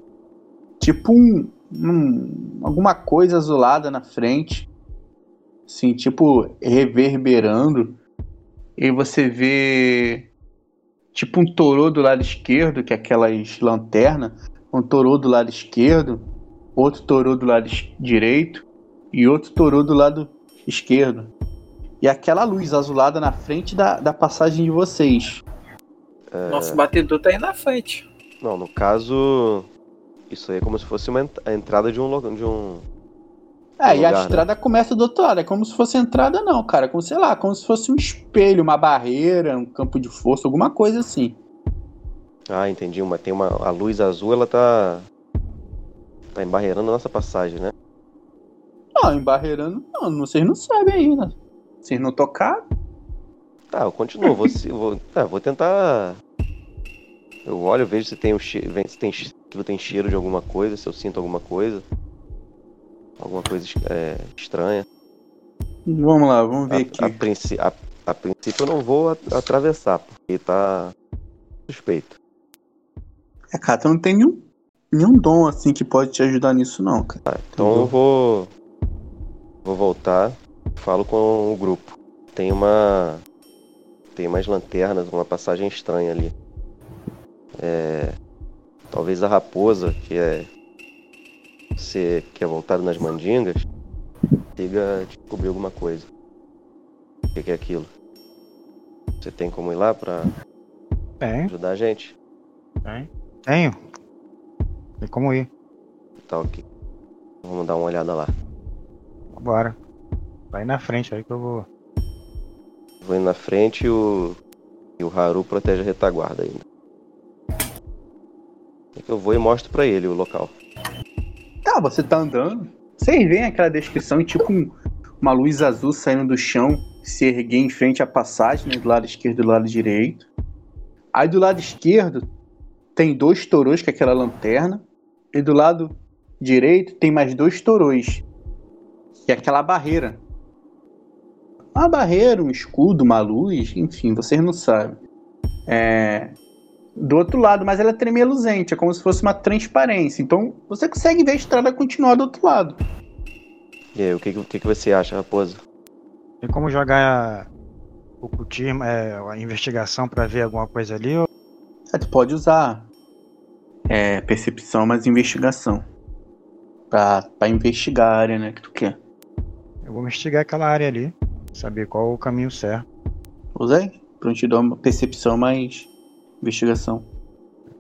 Speaker 1: tipo um, um- alguma coisa azulada na frente, assim, tipo reverberando. E você vê tipo um torô do lado esquerdo, que é aquelas lanternas, um torô do lado esquerdo, outro torô do lado direito e outro torô do lado esquerdo e aquela luz azulada na frente da, da passagem de vocês.
Speaker 4: Nosso batedor tá aí na frente.
Speaker 3: Não, no caso. Isso aí é como se fosse uma ent- a entrada de um local. De um...
Speaker 1: É, e a
Speaker 3: lugar, né?
Speaker 1: estrada começa do outro lado. É como se fosse entrada, não, cara. Como, sei lá, como se fosse um espelho, uma barreira, um campo de força, alguma coisa assim.
Speaker 3: Ah, entendi. Uma, tem uma. A luz azul, ela tá. Tá embarreirando a nossa passagem, né?
Speaker 1: Não, embarreirando, não, vocês não sabem ainda. Vocês não tocaram?
Speaker 3: Tá, eu continuo. Vou, vou, tá, vou tentar. Eu olho, vejo se tem um cheiro. Se tem, se tem cheiro de alguma coisa, se eu sinto alguma coisa. Alguma coisa é, estranha.
Speaker 1: Vamos lá, vamos ver
Speaker 3: A, a,
Speaker 1: aqui.
Speaker 3: princi- a- a princípio eu não vou a- atravessar, porque tá suspeito.
Speaker 1: É, cara, tu não tem nenhum, nenhum dom assim que pode te ajudar nisso, não, cara.
Speaker 3: Então eu
Speaker 1: Entendeu?
Speaker 3: vou. Vou voltar, falo com o grupo. Tem uma. Tem mais lanternas, uma passagem estranha ali. É. Talvez a raposa, que é. Você que é voltado nas mandingas, consiga descobrir alguma coisa. O que é aquilo? Você tem como ir lá pra
Speaker 5: Tem,
Speaker 3: ajudar a gente?
Speaker 5: tenho. Tem como ir.
Speaker 3: Tá ok. Vamos dar uma olhada lá.
Speaker 5: Bora. Vai na frente aí que eu vou.
Speaker 3: Vou indo na frente e o. E o Haru protege a retaguarda ainda. Eu vou e mostro pra ele o local.
Speaker 1: Tá, você tá andando. Vocês veem aquela descrição, tipo um- uma luz azul saindo do chão, se erguer em frente à passagem, né, do lado esquerdo e do lado direito. Aí do lado esquerdo tem dois torões, que é aquela lanterna. E do lado direito tem mais dois torões, que é aquela barreira. Uma barreira, um escudo, uma luz, enfim, vocês não sabem. É, do outro lado, mas ela é tremeluzente, é como se fosse uma transparência. Então você consegue ver a estrada continuar do outro lado.
Speaker 3: E aí, o que, que- o você acha, raposa?
Speaker 5: Tem como jogar ocultismo, é, a investigação pra ver alguma coisa ali? Ou...
Speaker 1: É, tu pode usar é, percepção, mas investigação. Pra, pra investigar a área, né, que tu quer.
Speaker 5: Eu vou investigar aquela área ali, saber qual o caminho certo.
Speaker 1: Usei? Prontidão, uma percepção, mais investigação.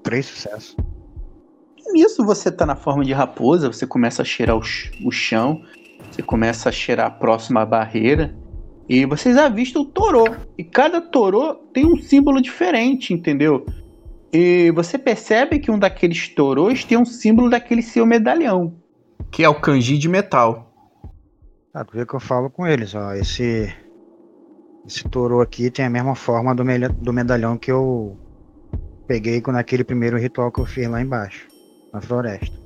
Speaker 5: Três sucessos.
Speaker 1: E nisso você tá na forma de raposa, você começa a cheirar o, ch- o chão, você começa a cheirar próximo à barreira, e vocês avistam o torô. E cada torô tem um símbolo diferente, entendeu? E você percebe que um daqueles torôs tem um símbolo daquele seu medalhão, que é o kanji de metal.
Speaker 5: Ah, tu vê que eu falo com eles, ó. Esse. Esse touro aqui tem a mesma forma do, melha- do medalhão que eu peguei com- naquele primeiro ritual que eu fiz lá embaixo, na floresta.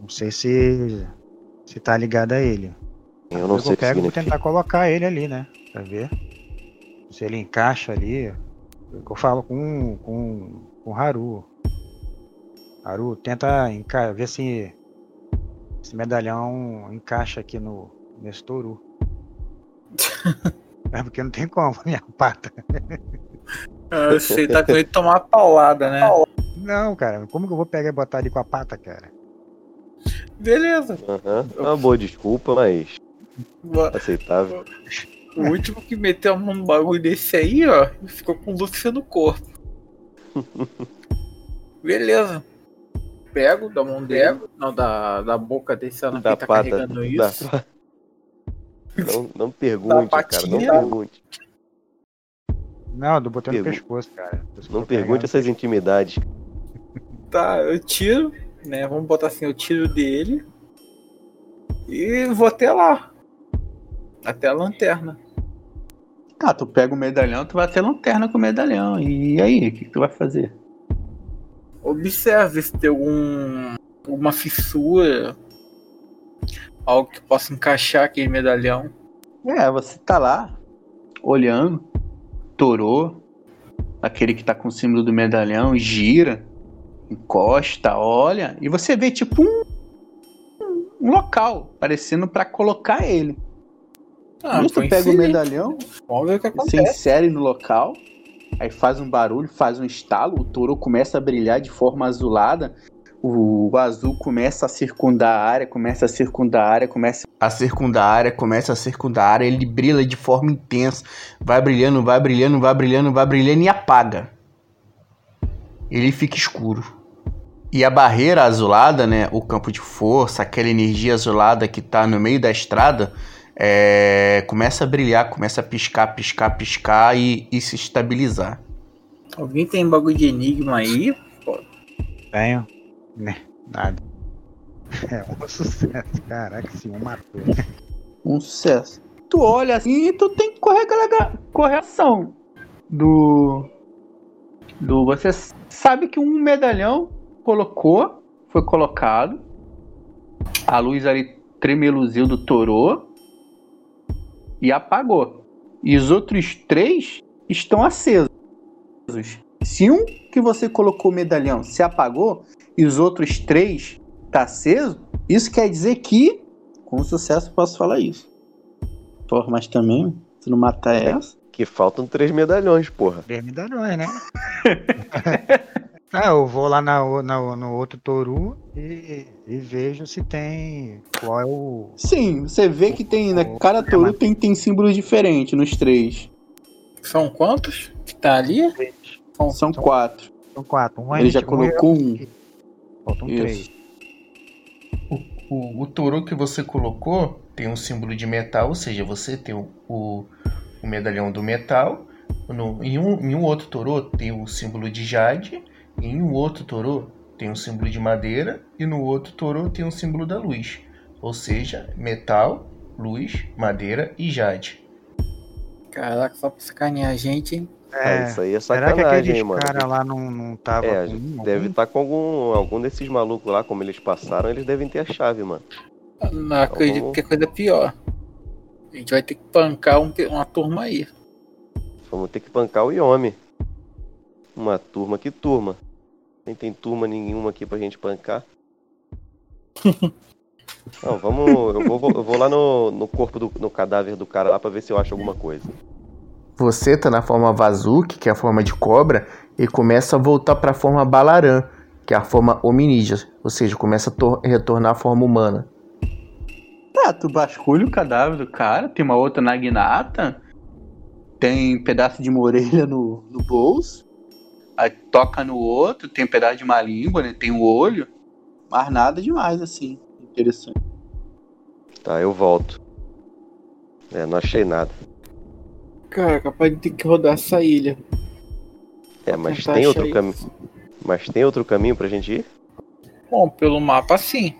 Speaker 5: Não sei se. se tá ligado a ele.
Speaker 3: Eu não
Speaker 5: Eu
Speaker 3: sei que
Speaker 5: pego vou tentar colocar ele ali, né? Pra ver. Se ele encaixa ali. É Eu falo com, com, com o Haru. Haru, tenta enca ver se esse medalhão encaixa aqui no, nesse touro. *laughs* é porque não tem como, *laughs* minha pata.
Speaker 4: Ah, Você tá com ele tomar uma paulada, né?
Speaker 5: Não, cara, como que eu vou pegar e botar ali com a pata, cara?
Speaker 4: Beleza.
Speaker 3: Aham, É uma boa desculpa, mas aceitável.
Speaker 4: O último que meteu a mão no bagulho desse aí, ó, ficou com Lúcia no corpo. Beleza. Pego da mão dele, não, da, da boca desse ano
Speaker 3: Da
Speaker 4: que tá
Speaker 3: pata.
Speaker 4: carregando
Speaker 3: Da...
Speaker 4: isso.
Speaker 3: Não, não pergunte, cara. Não pergunte.
Speaker 5: Não, eu botei no
Speaker 3: Pergu-
Speaker 5: pescoço, cara.
Speaker 3: Não pergunte essas intimidades.
Speaker 4: Tá, eu tiro, né? Vamos botar assim, eu tiro dele. E vou até lá. Até a lanterna.
Speaker 1: Ah, tu pega o medalhão, tu vai ter lanterna com o medalhão. E aí, o que, que tu vai fazer?
Speaker 4: Observe se tem algum. alguma fissura. Algo que possa encaixar aquele medalhão.
Speaker 1: É, você tá lá, olhando, torou, aquele que tá com o símbolo do medalhão, gira, encosta, olha, e você vê tipo um, um local parecendo pra colocar ele.
Speaker 4: Ah, põe
Speaker 1: pega o medalhão,
Speaker 4: Vamos
Speaker 1: você insere no local, aí faz um barulho, faz um estalo, o touro começa a brilhar de forma azulada, o, azul começa a circundar a área, começa a circundar a área, começa a circundar a área, começa a circundar a área, ele brilha de forma intensa, vai brilhando, vai brilhando, vai brilhando, vai brilhando e apaga. Ele fica escuro. E a barreira azulada, né, o campo de força, aquela energia azulada que tá no meio da estrada, é, começa a brilhar, começa a piscar, piscar, piscar e, e se estabilizar.
Speaker 4: Alguém tem bagulho de enigma aí?
Speaker 5: Tenho. Né, nada. *laughs* É um sucesso. Caraca, esse um matou.
Speaker 1: Um sucesso. Tu olha assim e tu tem que correr aquela correção do. Do. Você sabe que um medalhão colocou, foi colocado. A luz ali tremeluziu do torô e apagou. E os outros três estão acesos. Se um que você colocou medalhão se apagou e os outros três tá aceso, isso quer dizer que com sucesso posso falar isso. Porra, mas também, se não matar essa.
Speaker 3: Que faltam três medalhões, porra.
Speaker 5: Três medalhões, né? ah, *laughs* eu vou lá na, na- no outro toru e, e vejo se tem. Qual é o.
Speaker 1: Sim, você vê que tem, né? Cada touro tem, tem símbolos diferentes nos três.
Speaker 4: São quantos que tá ali?
Speaker 1: São quatro.
Speaker 5: São quatro. Um
Speaker 1: Ele já
Speaker 5: gente- um é-
Speaker 1: colocou um.
Speaker 5: Faltam
Speaker 1: Isso.
Speaker 5: três.
Speaker 6: O, o touro que você colocou tem um símbolo de metal, ou seja, você tem o, o, o medalhão do metal. No, em, um, em um outro touro tem o símbolo de jade. Em um outro touro tem um símbolo de madeira. E no outro touro tem um símbolo da luz. Ou seja, metal, luz, madeira e jade.
Speaker 4: Caraca, só pra sacanear a gente, hein?
Speaker 3: Ah,
Speaker 5: É,
Speaker 3: isso aí é
Speaker 5: será que
Speaker 3: sacanagem,
Speaker 5: aqueles
Speaker 3: hein, mano.
Speaker 5: caras lá não, não tava
Speaker 3: É,
Speaker 5: com
Speaker 3: deve estar com algum, algum desses malucos lá, como eles passaram, eles devem ter a chave, mano.
Speaker 4: Não acredito
Speaker 3: vamos-
Speaker 4: que é coisa pior. A gente vai ter que pancar um uma turma aí.
Speaker 3: Vamos ter que pancar o Yomi. Uma turma, que turma? Nem tem turma nenhuma aqui pra gente pancar. *laughs* Não, vamos. Eu vou, eu vou lá no, no corpo do no cadáver do cara lá pra ver se eu acho alguma coisa.
Speaker 6: Você tá na forma Vazuki, que é a forma de cobra, e começa a voltar para a forma Balaran, que é a forma hominídea, ou seja, começa a tor- retornar à forma humana.
Speaker 1: Tá, tu vasculha o cadáver do cara, tem uma outra nagnata, tem pedaço de uma orelha no, no bolso, aí toca no outro, tem pedaço de uma língua, né? Tem o olho, mas nada demais assim, interessante.
Speaker 3: Tá, eu volto. É, não achei nada.
Speaker 4: Cara, capaz de ter que rodar essa ilha.
Speaker 3: É, mas
Speaker 4: Tentar
Speaker 3: tem outro caminho. Mas tem outro caminho pra gente ir?
Speaker 4: Bom, pelo mapa sim.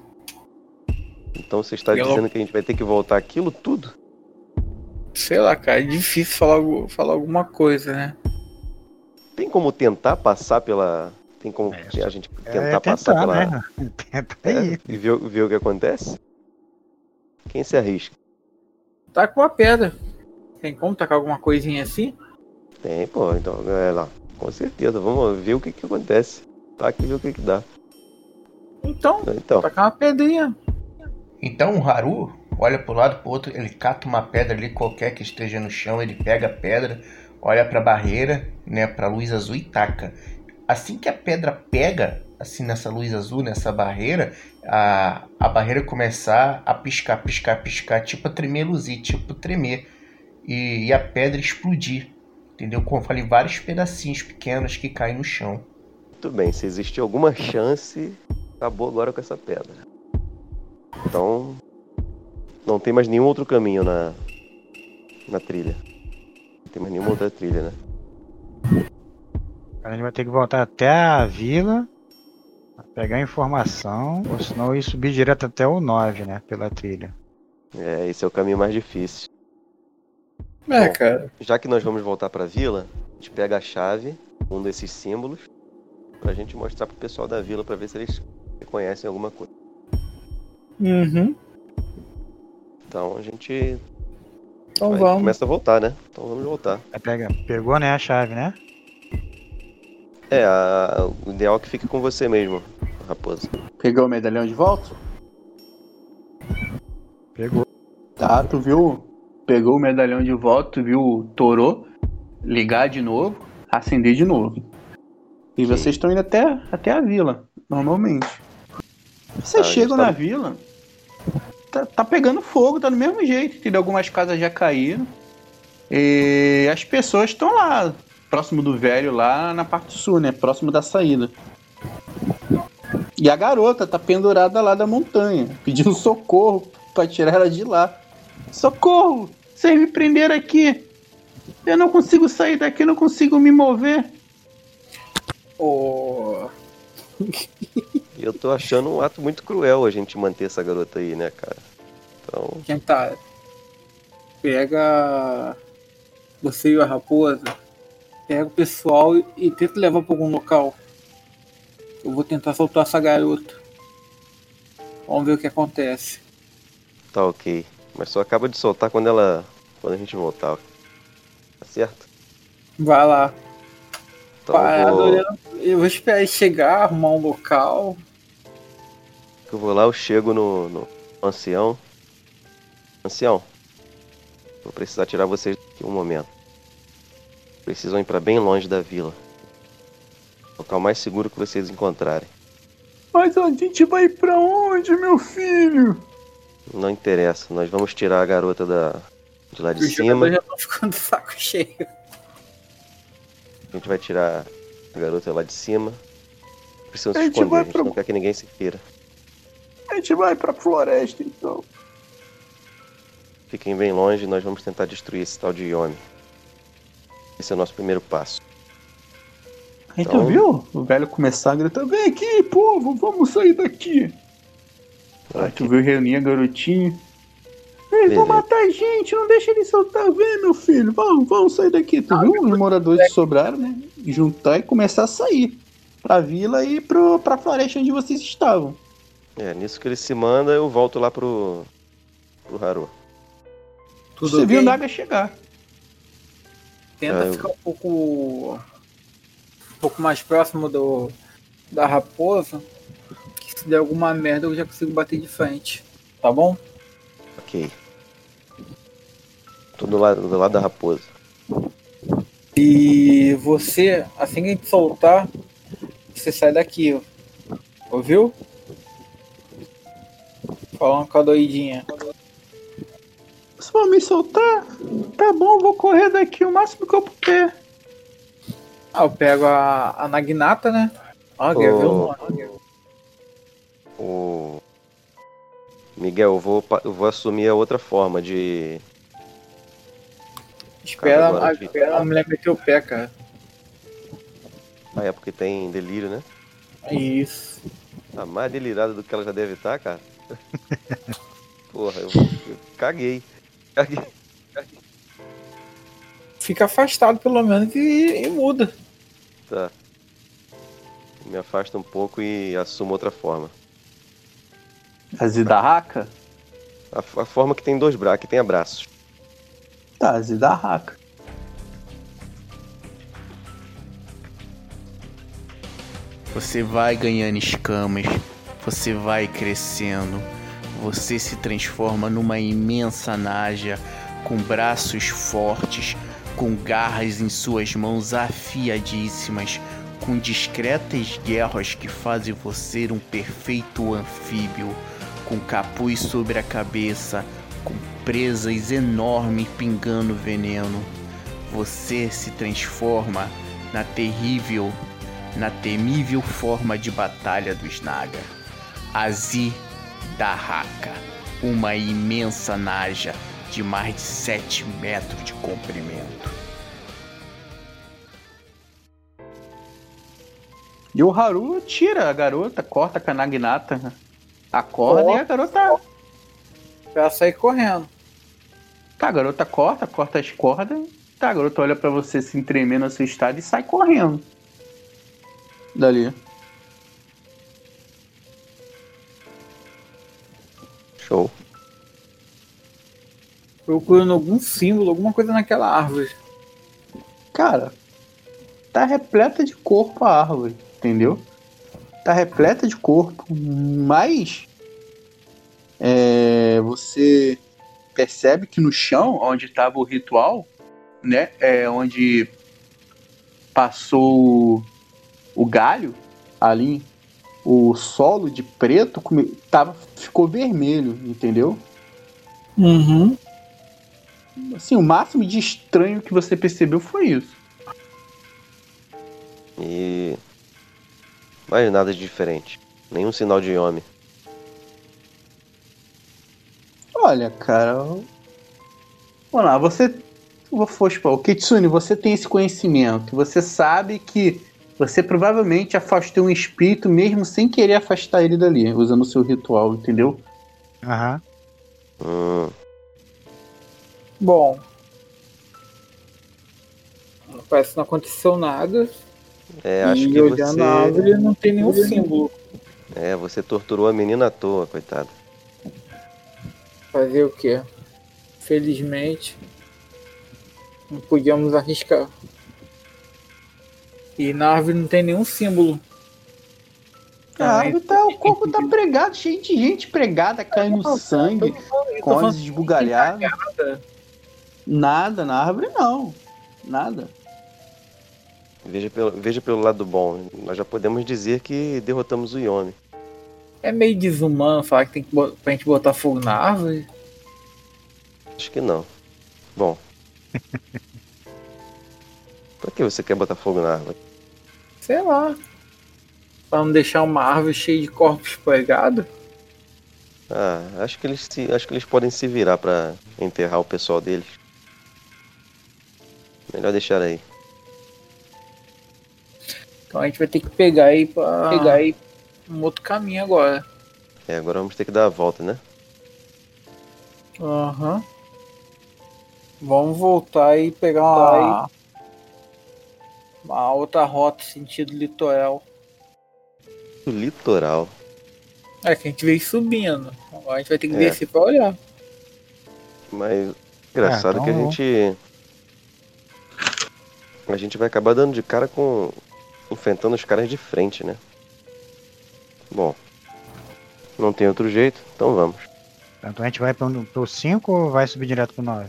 Speaker 3: Então você está
Speaker 4: Pelo-
Speaker 3: dizendo que a gente vai ter que voltar aquilo tudo?
Speaker 4: Sei lá, cara, é difícil falar, falar alguma coisa, né?
Speaker 3: Tem como tentar passar pela. Tem como
Speaker 5: É,
Speaker 3: a gente tentar,
Speaker 5: É
Speaker 3: passar
Speaker 5: tentar,
Speaker 3: pela.
Speaker 5: né? *laughs* Tenta
Speaker 3: É,
Speaker 5: aí.
Speaker 3: e ver, ver o que acontece? Quem se arrisca?
Speaker 4: Tá com uma pedra. Tem como tacar alguma coisinha assim?
Speaker 3: Tem, pô, então, é lá. Com certeza, vamos ver o que que acontece. Tá aqui e ver o que que dá.
Speaker 4: Então,
Speaker 3: Então,
Speaker 4: tacar uma pedrinha.
Speaker 6: Então o Haru olha pro lado pro outro, ele cata uma pedra ali qualquer que esteja no chão, ele pega a pedra, olha pra barreira, né, pra luz azul e taca. Assim que a pedra pega, assim nessa luz azul, nessa barreira, a, a barreira começar a piscar, piscar, piscar, tipo a tremer luzir, tipo tremer. E, e a pedra explodir. Entendeu? Como eu falei, vários pedacinhos pequenos que caem no chão.
Speaker 3: muito bem, se existir alguma chance, acabou agora com essa pedra. Então, não tem mais nenhum outro caminho na, na trilha. Não tem mais nenhuma outra trilha, né?
Speaker 5: A gente vai ter que voltar até a vila, pegar informação, ou senão ir subir direto até o 9, né? Pela trilha.
Speaker 3: É, esse é o caminho mais difícil.
Speaker 4: É,
Speaker 3: Bom.
Speaker 4: cara.
Speaker 3: Já que nós vamos voltar pra vila, a gente pega a chave, um desses símbolos, pra gente mostrar pro pessoal da vila pra ver se eles reconhecem alguma coisa.
Speaker 4: Uhum.
Speaker 3: Então a gente
Speaker 4: Então
Speaker 3: vai-
Speaker 4: vamos.
Speaker 3: começa a voltar, né? Então vamos voltar.
Speaker 5: Aí pega, pegou, né, a chave, né?
Speaker 3: É, a- o ideal é que fique com você mesmo, raposa.
Speaker 1: Pegou o medalhão de volta?
Speaker 5: Pegou.
Speaker 1: Tá, tu viu? Pegou o medalhão de volta, tu viu o Torô ligar de novo, acender de novo. E vocês estão indo até, até a vila, normalmente. Vocês
Speaker 3: Ah,
Speaker 1: chegam
Speaker 3: tá-
Speaker 1: na vila, tá, tá pegando fogo, tá do mesmo jeito, entendeu? Algumas casas já caíram. E as pessoas estão lá, próximo do velho, lá na parte sul, né? Próximo da saída. E a garota tá pendurada lá da montanha, pedindo *laughs* socorro pra tirar ela de lá. Socorro! Vocês me prenderam aqui! Eu não consigo sair daqui, não consigo me mover.
Speaker 3: E *laughs* eu tô achando um ato muito cruel a gente manter essa garota aí, né, cara? Então,
Speaker 4: quem tá? Pega você e a raposa. Pega o pessoal e, e tenta levar pra algum local. Eu vou tentar soltar essa garota. Vamos ver o que acontece.
Speaker 3: tá ok. Mas só acaba de soltar quando ela. quando a gente voltar. Tá certo?
Speaker 4: Vai lá.
Speaker 3: Então eu
Speaker 4: Parado
Speaker 3: vou,
Speaker 4: olhando. Eu vou esperar ele chegar, arrumar um local.
Speaker 3: eu vou lá, eu chego no, no ancião. Ancião, vou precisar tirar vocês daqui um momento. Precisam ir pra bem longe da vila. Local mais seguro que vocês encontrarem.
Speaker 1: Mas a gente vai pra onde, meu filho?
Speaker 3: Não interessa, nós vamos tirar a garota da, de lá de
Speaker 4: Os
Speaker 3: cima.
Speaker 4: já estão ficando saco cheio.
Speaker 3: A gente vai tirar a garota lá de cima. Precisam se
Speaker 1: A gente
Speaker 3: esconder,
Speaker 1: vai
Speaker 3: a gente
Speaker 1: pra-
Speaker 3: não quer que ninguém se queira.
Speaker 1: A gente vai pra floresta, então.
Speaker 3: Fiquem bem longe, nós vamos tentar destruir esse tal de Yomi. Esse é o nosso primeiro passo.
Speaker 1: Aí tu
Speaker 3: Então-
Speaker 1: viu o velho começar a gritar: Vem aqui, povo, vamos sair daqui. Aí tu viu reunir a garotinha. Eles vão matar a gente, não deixa eles soltar. Vem, meu filho, vamos, vamos sair daqui. Tu viu os moradores que sobraram, né? Juntar e começar a sair pra vila e pro, pra floresta onde vocês estavam.
Speaker 3: É, nisso que ele se manda, eu volto lá pro. pro Haru.
Speaker 4: Tudo
Speaker 1: Você viu o
Speaker 4: bem?
Speaker 1: Naga chegar.
Speaker 4: Tenta
Speaker 3: É, eu-
Speaker 4: ficar um pouco. um pouco mais próximo do. da raposa. Que se der alguma merda eu já consigo bater de frente. Tá bom?
Speaker 3: Ok. Tô do lado, do lado da raposa.
Speaker 4: E você, assim que a gente soltar, você sai daqui, ó. ouviu? Falando com a doidinha.
Speaker 1: Se for me soltar, tá bom, vou correr daqui o máximo que eu puder.
Speaker 4: Ah, eu pego a, a Naginata, né? Ah, quer ver o.
Speaker 3: Miguel, eu vou, eu vou assumir a outra forma de.
Speaker 4: Espera,
Speaker 3: Agora
Speaker 4: a, espera a mulher meter o pé, cara.
Speaker 3: Ah, é porque tem delírio, né?
Speaker 4: Isso.
Speaker 3: Tá mais delirada do que ela já deve estar, cara. *laughs* Porra, eu, eu caguei. Caguei.
Speaker 4: Fica afastado pelo menos e, e muda.
Speaker 3: Tá. Me afasta um pouco e assumo outra forma.
Speaker 1: A Zidarraka?
Speaker 3: A, a forma que tem dois braços, que tem abraços.
Speaker 1: Tá, a Zidarraka.
Speaker 6: Você vai ganhando escamas, você vai crescendo, você se transforma numa imensa naja com braços fortes, com garras em suas mãos afiadíssimas, com discretas guerras que fazem você um perfeito anfíbio, com capuz sobre a cabeça, com presas enormes pingando veneno. Você se transforma na terrível na temível forma de batalha dos Naga. Azi Dahaka, uma imensa naja de mais de 7 metros de comprimento.
Speaker 1: E o Haru tira a garota, corta a Naginata a corda e a garota.
Speaker 4: Pra sair correndo.
Speaker 1: Tá, a garota corta, corta as cordas. Tá, a garota olha pra você se seu estado e sai correndo. Dali.
Speaker 3: Show.
Speaker 4: Procurando algum símbolo, alguma coisa naquela árvore.
Speaker 1: Cara, tá repleta de corpo a árvore, entendeu? Tá repleta de corpo, mas é, você percebe que no chão, onde estava o ritual, né, é onde passou o, galho ali, o solo de preto come- tava, ficou vermelho, entendeu?
Speaker 4: Uhum.
Speaker 1: Assim, o máximo de estranho que você percebeu foi isso.
Speaker 3: E. Mais nada de diferente. Nenhum sinal de homem.
Speaker 1: Olha, cara. Vamos lá, você. Vou expor, o Kitsune, você tem esse conhecimento. Você sabe que você provavelmente afastou um espírito mesmo sem querer afastar ele dali, usando o seu ritual, entendeu?
Speaker 5: Aham.
Speaker 3: Hum,
Speaker 4: Bom. Parece que não aconteceu nada.
Speaker 3: É, acho
Speaker 4: e
Speaker 3: que
Speaker 4: olhando a
Speaker 3: você.
Speaker 4: árvore não tem nenhum símbolo.
Speaker 3: É, você torturou a menina à toa, coitada.
Speaker 4: Fazer o quê? Felizmente. Não podíamos arriscar. E na árvore não tem nenhum símbolo.
Speaker 1: A árvore tá, o corpo tá pregado, cheio de gente pregada, caindo sangue,
Speaker 4: Eu tô falando
Speaker 1: cordas esbugalhadas.
Speaker 4: nada.
Speaker 1: Nada na árvore, não. Nada.
Speaker 3: Veja pelo, veja pelo lado bom. Nós já podemos dizer que derrotamos o Yomi.
Speaker 4: É meio desumano falar que tem que pra gente botar fogo na árvore.
Speaker 3: Acho que não. Bom. *laughs* Por que você quer botar fogo na árvore?
Speaker 4: Sei lá. Pra não deixar uma árvore cheia de corpos pregados.
Speaker 3: Ah, acho que eles se, acho que eles podem se virar pra enterrar o pessoal deles. Melhor deixar aí.
Speaker 4: Então a gente vai ter que pegar aí pra pegar aí um outro caminho agora.
Speaker 3: É, agora vamos ter que dar a volta, né?
Speaker 4: Aham. Vamos voltar e pegar uma, uma outra rota sentido litoral.
Speaker 3: O litoral.
Speaker 4: É que a gente veio subindo. Agora a gente vai ter que
Speaker 3: É.
Speaker 4: descer pra olhar.
Speaker 3: Mas engraçado
Speaker 5: Ah,
Speaker 3: que a
Speaker 5: então-
Speaker 3: gente. A gente vai acabar dando de cara com. Enfrentando os caras de frente, né? Bom. Não tem outro jeito, então vamos.
Speaker 5: Então a gente vai pro, pro 5 ou vai subir direto pro 9?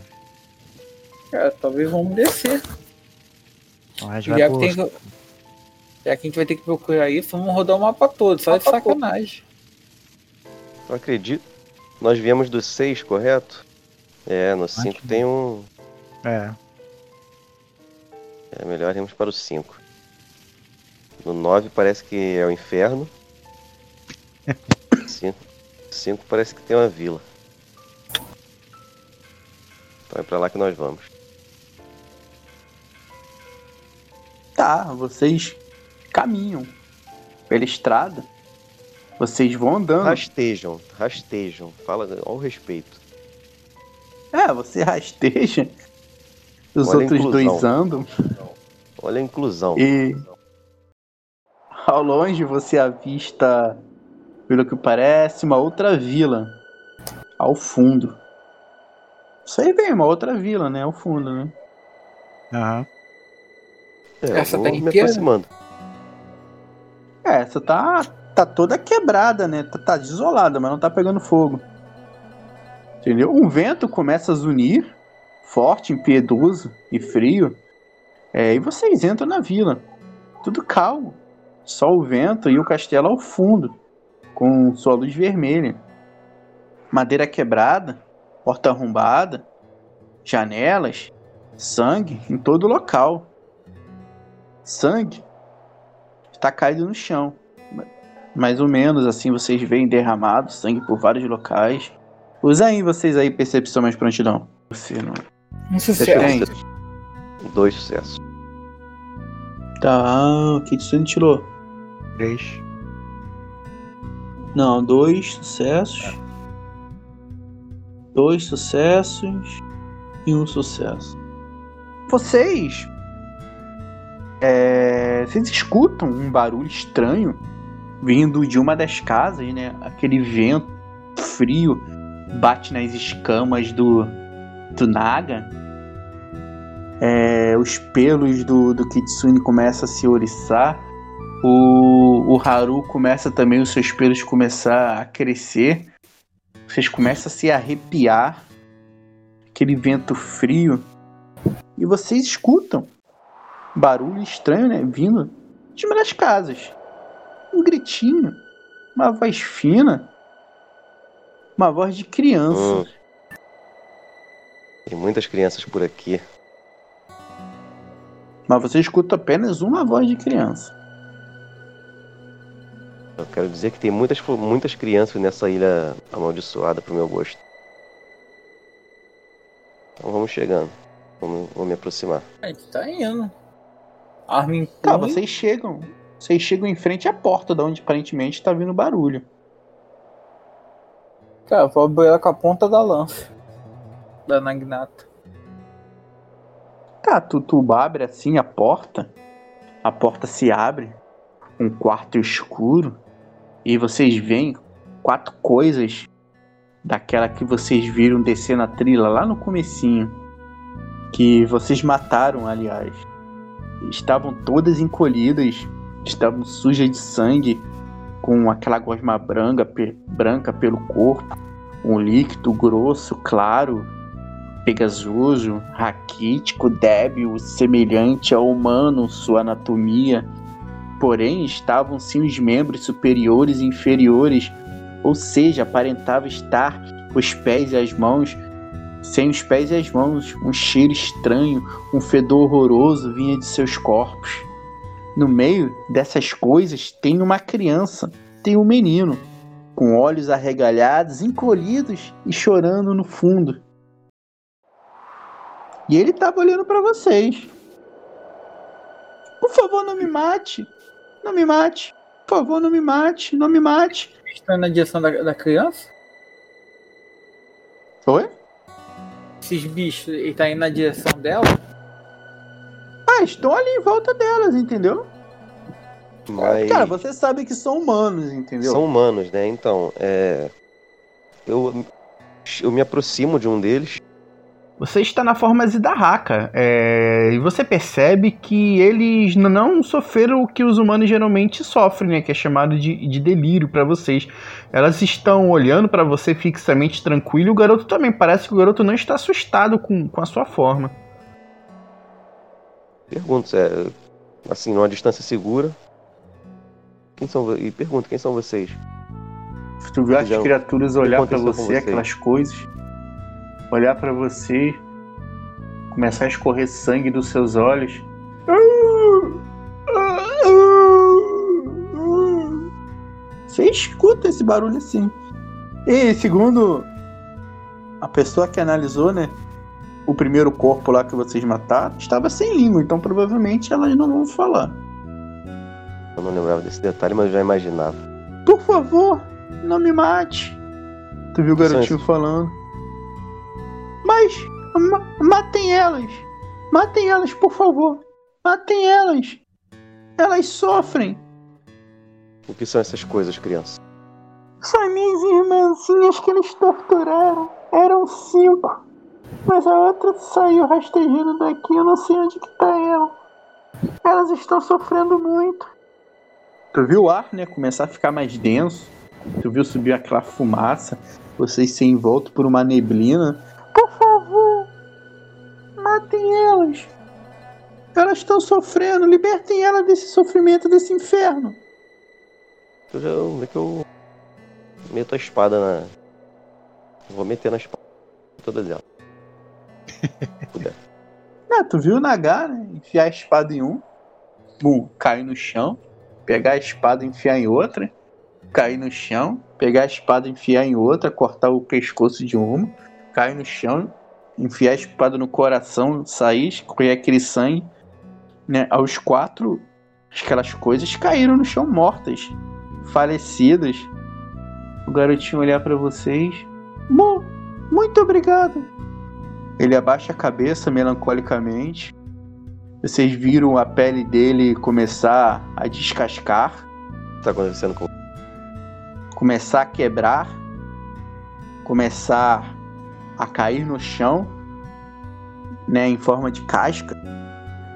Speaker 4: Cara, talvez vamos descer.
Speaker 5: Então a gente
Speaker 4: Já
Speaker 5: vai
Speaker 4: que,
Speaker 5: por...
Speaker 4: tem que- já que a gente vai ter que procurar isso, vamos rodar o mapa todo, só de sacanagem.
Speaker 3: Eu acredito. Nós viemos do 6, correto? É, no 5
Speaker 5: que-
Speaker 3: tem um.
Speaker 5: É,
Speaker 3: É melhor irmos para o 5. No 9 parece que é o inferno. *laughs* 5 parece que tem uma vila. Então é pra lá que nós vamos.
Speaker 1: Tá, vocês caminham pela estrada. Vocês vão andando.
Speaker 3: Rastejam, rastejam. Fala ao respeito.
Speaker 1: É, você rasteja. Os
Speaker 3: Olha
Speaker 1: outros
Speaker 3: inclusão.
Speaker 1: dois andam.
Speaker 3: Olha a inclusão.
Speaker 1: E ao longe você avista, pelo que parece, uma outra vila. Ao fundo. Isso aí vem, uma outra vila, né? Ao fundo, né?
Speaker 5: aham.
Speaker 3: É,
Speaker 4: Essa tá inteira?
Speaker 1: É, essa tá, tá toda quebrada, né? Tá, tá desolada, mas não tá pegando fogo. Entendeu? Um vento começa a zunir, forte, impiedoso e frio. É, e vocês entram na vila. Tudo calmo. Só o vento e o castelo ao fundo, com sua luz vermelha. Madeira quebrada, porta arrombada, janelas, sangue em todo o local. Sangue está caído no chão. Mais ou menos assim vocês veem derramado sangue por vários locais. Usa aí vocês aí percepção mais prontidão. Você não.
Speaker 4: Um
Speaker 1: Você
Speaker 4: sucesso.
Speaker 3: Dois sucessos.
Speaker 1: Tá, o Kitsune tirou.
Speaker 5: Três.
Speaker 1: Não, dois sucessos. Dois sucessos e um sucesso. Vocês. é, vocês escutam um barulho estranho vindo de uma das casas, né? Aquele vento frio bate nas escamas do, do Naga. É, os pelos do, do Kitsune começam a se oriçar. O, o Haru começa também os seus pelos começar a crescer. Vocês começam a se arrepiar. Aquele vento frio. E vocês escutam barulho estranho, né? Vindo de uma das casas. Um gritinho. Uma voz fina. Uma voz de criança.
Speaker 3: Hum. Tem muitas crianças por aqui.
Speaker 1: Mas você escuta apenas uma voz de criança.
Speaker 3: Eu quero dizer que tem muitas, muitas crianças nessa ilha amaldiçoada pro meu gosto. Então vamos chegando. Vamos, vou me aproximar.
Speaker 4: A gente tá indo. Arma em
Speaker 1: Tá, vocês chegam. Vocês chegam em frente à porta de onde aparentemente tá vindo barulho.
Speaker 4: Cara, vou abrir ela com a ponta da lança. Da Nagnata.
Speaker 1: Tá, tu, tu abre assim a porta. A porta se abre. Um quarto escuro. E vocês veem quatro coisas daquela que vocês viram descer na trilha lá no comecinho. Que vocês mataram, aliás. Estavam todas encolhidas. Estavam sujas de sangue. Com aquela gosma branca, branca pelo corpo. Um líquido grosso, claro, pegajoso, raquítico, débil, semelhante ao humano, sua anatomia. Porém, estavam sim os membros superiores e inferiores, ou seja, aparentava estar os pés e as mãos. Sem os pés e as mãos, um cheiro estranho, um fedor horroroso vinha de seus corpos. No meio dessas coisas tem uma criança, tem um menino, com olhos arregalhados, encolhidos e chorando no fundo. E ele tava olhando pra vocês. Por favor, não me mate. Não me mate. Por favor, não me mate. Não me mate.
Speaker 4: Está na direção da, da criança?
Speaker 1: Oi?
Speaker 4: Esses bichos, ele tá indo na direção dela?
Speaker 1: Ah, estão ali em volta delas, entendeu?
Speaker 3: Mas
Speaker 1: Cara, você sabe que são humanos, entendeu?
Speaker 3: são humanos, né? Então, é. Eu, eu me aproximo de um deles.
Speaker 6: Você está na forma Zidarraka, é, e você percebe que eles não sofreram o que os humanos geralmente sofrem, né, que é chamado de, de delírio para vocês. Elas estão olhando para você fixamente tranquilo, e o garoto também. Parece que o garoto não está assustado com, com a sua forma.
Speaker 3: Pergunto, se é, assim, numa distância segura. Quem são, e pergunto, quem são vocês?
Speaker 1: Tu viu as criaturas olhar
Speaker 3: com
Speaker 1: você, aquelas coisas, olhar pra você, começar a escorrer sangue dos seus olhos. Você escuta esse barulho assim. E segundo a pessoa que analisou, né? O primeiro corpo lá que vocês mataram estava sem língua, então provavelmente elas não vão falar.
Speaker 3: Eu não lembrava desse detalhe, mas eu já imaginava.
Speaker 1: Por favor, não me mate. Tu viu o garotinho falando. Mas ma- matem elas. Matem elas, por favor. Matem elas. Elas sofrem.
Speaker 3: O que são essas coisas, criança?
Speaker 1: São minhas irmãzinhas que eles torturaram. Eram cinco. Mas a outra saiu rastejando daqui. Eu não sei onde que tá ela. Elas estão sofrendo muito. Tu viu o ar, né? Começar a ficar mais denso. Tu viu subir aquela fumaça. Vocês ser envoltos por uma neblina. Matem elas. Estão sofrendo. Libertem elas desse sofrimento, desse inferno.
Speaker 3: Eu ver que eu meto a espada na. Vou meter na espada. Todas elas. Puder. *laughs*
Speaker 1: Ah, tu viu o Nagar, né? Enfiar a espada em um. Bum, cair no chão. Pegar a espada e enfiar em outra. Cair no chão. Pegar a espada e enfiar em outra. Cortar o pescoço de uma. Cair no chão. Enfiar a espada no coração. Sair, escorrer aquele sangue. Né? Aos quatro, aquelas coisas caíram no chão mortas. Falecidas. O garotinho olhar pra vocês. Mu, muito obrigado. Ele abaixa a cabeça melancolicamente. Vocês viram a pele dele começar a descascar,
Speaker 3: tá acontecendo com.
Speaker 1: começar a quebrar, começar a cair no chão, né, em forma de casca.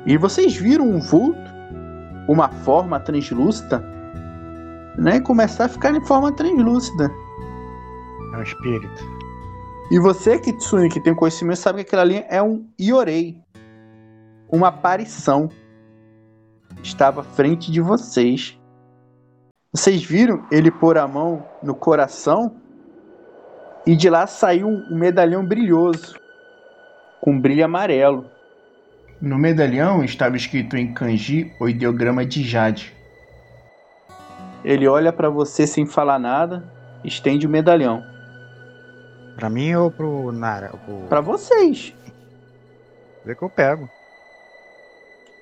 Speaker 1: E vocês viram um vulto, uma forma translúcida, né, começar a ficar em forma translúcida.
Speaker 5: É um espírito.
Speaker 1: E você, Kitsune, que tem conhecimento, sabe que aquilo ali é um Iorei. Uma aparição. Estava à frente de vocês. Vocês viram ele pôr a mão no coração e de lá saiu um medalhão brilhoso, com brilho amarelo. No medalhão estava escrito em kanji o ideograma de Jade. Ele olha para você sem falar nada, estende o medalhão.
Speaker 5: Pra mim ou pro Nara? Pro...
Speaker 1: Para vocês.
Speaker 5: Vê que eu pego.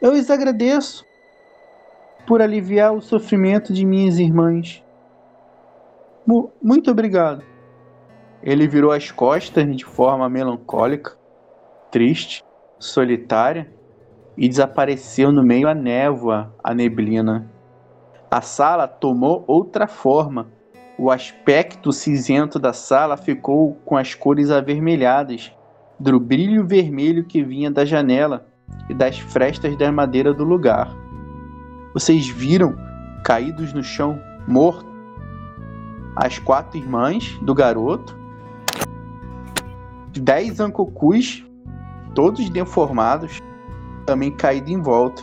Speaker 1: Eu lhes agradeço por aliviar o sofrimento de minhas irmãs. Mu- muito obrigado. Ele virou as costas de forma melancólica, triste, solitária e desapareceu no meio a névoa, a neblina. A sala tomou outra forma. O aspecto cinzento da sala ficou com as cores avermelhadas, do brilho vermelho que vinha da janela e das frestas da madeira do lugar. Vocês viram, caídos no chão, morto, as quatro irmãs do garoto, dez ancocus, todos deformados, também caídos em volta.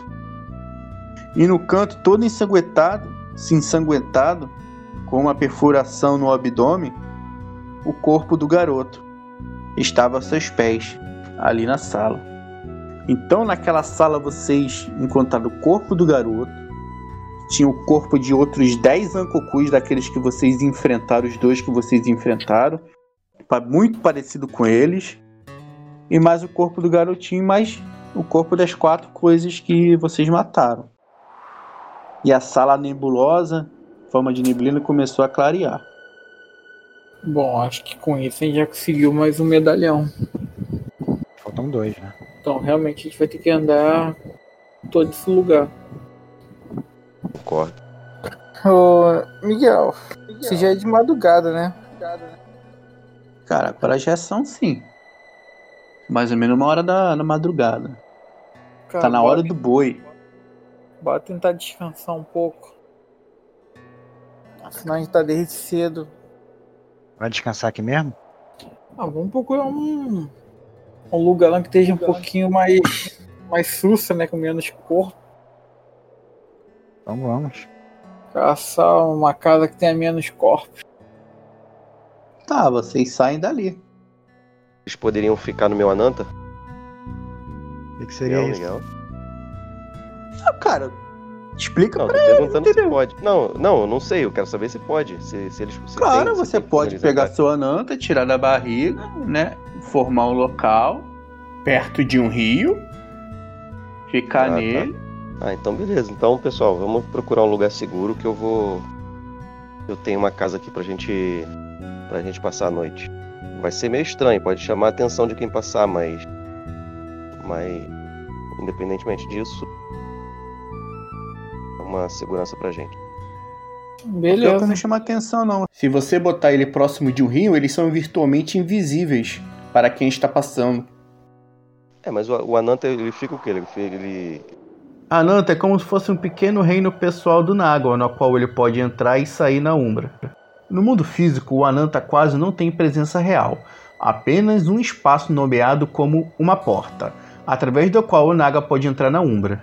Speaker 1: E no canto, todo ensanguentado, se ensanguentado, com uma perfuração no abdômen, o corpo do garoto estava a seus pés, ali na sala. Então, naquela sala, vocês encontraram o corpo do garoto, tinha o corpo de outros 10 ancocus daqueles que vocês enfrentaram, os dois que vocês enfrentaram, muito parecido com eles, e mais o corpo do garotinho, e mais o corpo das quatro coisas que vocês mataram. E a sala nebulosa, forma de neblina, começou a clarear.
Speaker 4: Bom, acho que com isso a gente já conseguiu mais um medalhão.
Speaker 5: Faltam dois, né?
Speaker 4: Então realmente a gente vai ter que andar todo esse lugar.
Speaker 3: Concordo.
Speaker 4: Ô, Miguel, você já é de madrugada, né?
Speaker 1: Cara, para já são sim. Mais ou menos uma hora da, da madrugada.
Speaker 4: Cara,
Speaker 1: Tá na hora do boi.
Speaker 4: Bora tentar descansar um pouco. Senão a gente tá desde cedo.
Speaker 5: Vai descansar aqui mesmo?
Speaker 4: Ah, vamos procurar um, um lugar lá que esteja um pouquinho mais mais sussa, né? Com menos corpo.
Speaker 5: Então vamos.
Speaker 4: Caçar uma casa que tenha menos corpo.
Speaker 8: Tá, vocês saem dali.
Speaker 3: Eles poderiam ficar no meu Ananta?
Speaker 5: O que, que seria
Speaker 3: Legal,
Speaker 5: isso?
Speaker 3: legal.
Speaker 8: Ah, cara, explica
Speaker 3: Não, tô
Speaker 8: pra ele,
Speaker 3: perguntando se pode. Não, não, eu não sei, eu quero saber se pode. Se, se eles. se
Speaker 8: Claro,
Speaker 3: tem-
Speaker 8: você pode pegar sua ananta, tirar da barriga, né? Formar um local perto de um rio, ficar
Speaker 3: Ah, tá.
Speaker 8: nele.
Speaker 3: Ah, então beleza. Então, pessoal, vamos procurar um lugar seguro que eu vou. Eu tenho uma casa aqui pra gente. Pra gente passar a noite. Vai ser meio estranho, pode chamar a atenção de quem passar, mas. Mas. Independentemente disso. É uma segurança pra gente.
Speaker 8: Pior que
Speaker 4: Beleza.
Speaker 8: não chama atenção, não. Se você botar ele próximo de um rio, eles são virtualmente invisíveis para quem está passando.
Speaker 3: É, mas o, o Ananta ele fica o quê? Ele, ele.
Speaker 1: Ananta é como se fosse um pequeno reino pessoal do Nagua, no qual ele pode entrar e sair na Umbra. No mundo físico, o Ananta quase não tem presença real, apenas um espaço nomeado como uma porta, através do qual o Naga pode entrar na Umbra.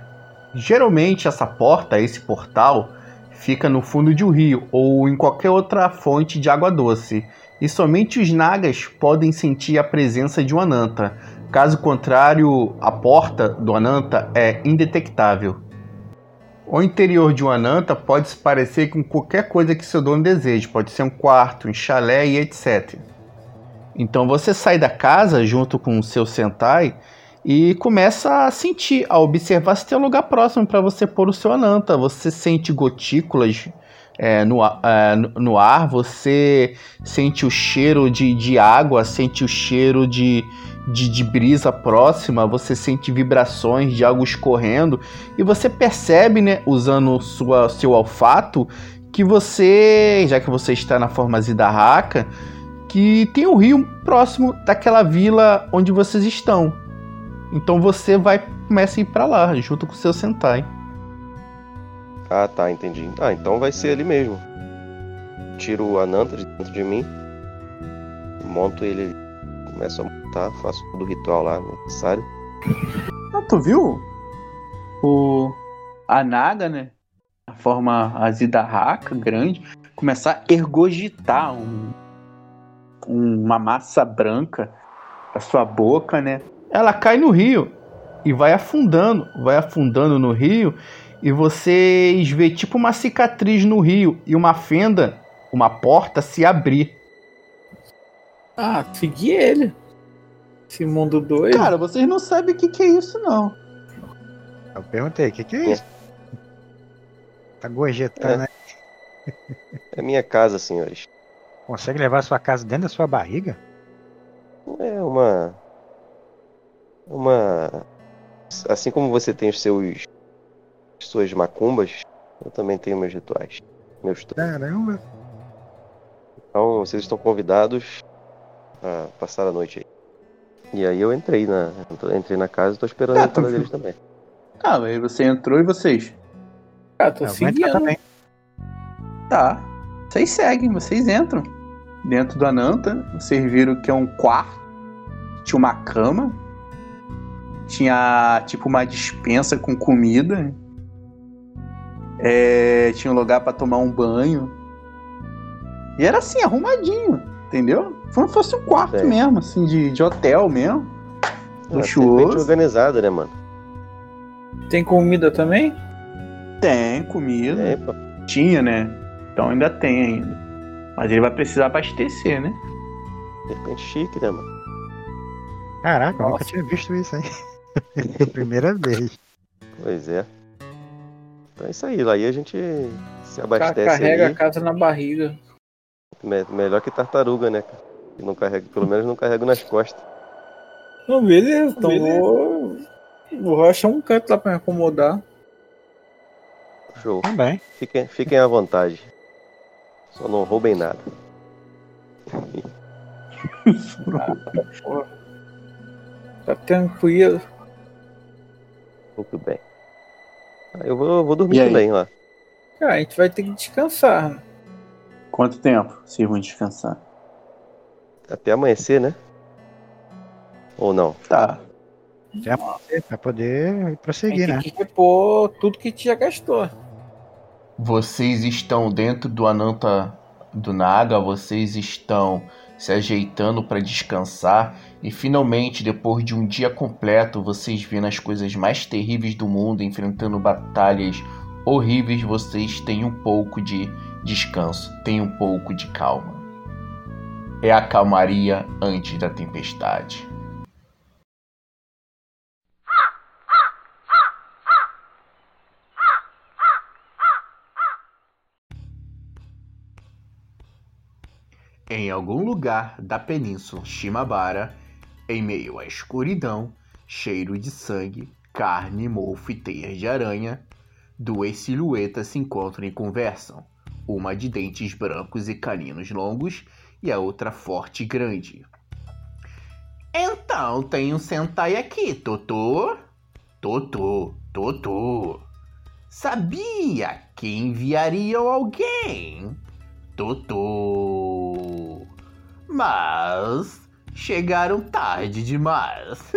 Speaker 1: Geralmente, essa porta, esse portal, fica no fundo de um rio ou em qualquer outra fonte de água doce, e somente os Nagas podem sentir a presença de um Ananta, Caso contrário, a porta do Ananta é indetectável. O interior de um Ananta pode se parecer com qualquer coisa que seu dono deseje, pode ser um quarto, um chalé e etc. Então você sai da casa junto com o seu Sentai e começa a sentir, a observar se tem um lugar próximo para você pôr o seu Ananta. Você sente gotículas é, no, é, no ar, você sente o cheiro de, de água, sente o cheiro de, de, de brisa próxima, você sente vibrações de algo escorrendo e você percebe, né, usando sua, seu olfato, que você, já que você está na forma Zidarraka, que tem um rio próximo daquela vila onde vocês estão. Então você vai começa a ir para lá junto com o seu Sentai.
Speaker 3: Ah, tá, entendi. Ah, então vai ser ali mesmo. Tiro o Ananta de dentro de mim, monto ele, começo a montar, faço todo o ritual lá necessário.
Speaker 8: Ah, tu viu? O. A Naga, né? A forma Azidarraka, grande, começar a ergogitar um- uma massa branca da sua boca, né?
Speaker 1: ela cai no rio e vai afundando, vai afundando no rio e vocês vê tipo uma cicatriz no rio e uma fenda, uma porta se abrir.
Speaker 4: Ah, segui ele. Esse mundo doido.
Speaker 8: Cara, vocês não sabem o que, que é isso, não.
Speaker 5: Eu perguntei, o que, que é isso? Tá gorjetando,
Speaker 3: É.
Speaker 5: né?
Speaker 3: É minha casa, senhores.
Speaker 5: Consegue levar a sua casa dentro da sua barriga?
Speaker 3: É uma. Uma. Assim como você tem os seus. suas macumbas, eu também tenho meus rituais. Meus
Speaker 5: Caramba.
Speaker 3: Então vocês estão convidados a passar a noite aí. E aí eu entrei na, entrei na casa e tô esperando
Speaker 8: Ah,
Speaker 3: a entrada
Speaker 8: tu-
Speaker 3: deles também.
Speaker 8: Ah, aí você entrou e vocês?
Speaker 4: Ah, tô
Speaker 5: Eu entrar
Speaker 4: seguindo.
Speaker 5: também.
Speaker 8: Tá. Vocês seguem, vocês entram. Dentro do Ananta, vocês viram que é um quarto. Tinha uma cama. Tinha tipo uma dispensa com comida. É, tinha um lugar pra tomar um banho. E era assim, arrumadinho, entendeu? Como se fosse um quarto
Speaker 3: Sei.
Speaker 8: mesmo, assim, de, de hotel mesmo. Luxuoso.
Speaker 3: organizada, né, mano?
Speaker 4: Tem comida também?
Speaker 8: Tem comida.
Speaker 3: É.
Speaker 8: Tinha, né? Então ainda tem ainda. Mas ele vai precisar abastecer, né?
Speaker 3: De repente chique, né, mano?
Speaker 5: Caraca, eu nunca
Speaker 4: Nossa.
Speaker 5: tinha visto isso aí. *laughs* Primeira vez.
Speaker 3: Pois é. Então é isso aí, lá aí a gente se abastece
Speaker 4: Carrega
Speaker 3: ali.
Speaker 4: a casa na barriga.
Speaker 3: Me- melhor que tartaruga, né, cara? Não carrega, pelo menos não carrego nas costas.
Speaker 4: Não, beleza, então vou. Vou achar um canto lá pra me acomodar.
Speaker 3: Show.
Speaker 5: Também.
Speaker 3: Fiquem, fiquem à vontade. Só não roubem nada.
Speaker 4: Porra. *laughs* Tá tranquilo.
Speaker 3: Muito bem. Ah, Eu vou, vou dormir
Speaker 8: E aí?
Speaker 3: também lá.
Speaker 4: Cara, a gente vai ter que descansar.
Speaker 8: Quanto tempo vocês vão descansar?
Speaker 3: Até amanhecer, né? Ou não?
Speaker 8: Tá.
Speaker 5: Já Pra poder
Speaker 4: Tem
Speaker 5: prosseguir, né?
Speaker 4: que repor tudo que já gastou.
Speaker 1: Vocês estão dentro do Ananta do Naga, vocês estão se ajeitando para descansar e finalmente, depois de um dia completo, vocês vendo as coisas mais terríveis do mundo, enfrentando batalhas horríveis, vocês têm um pouco de descanso, têm um pouco de calma. É a calmaria antes da tempestade. Em algum lugar da península Shimabara, em meio à escuridão, cheiro de sangue, carne, mofo e teias de aranha, duas silhuetas se encontram e conversam, uma de dentes brancos e caninos longos e a outra forte e grande. Então tem um Sentai aqui, Totô? Totô, Totô. Sabia que enviariam alguém? Totô. Mas chegaram tarde demais. *laughs*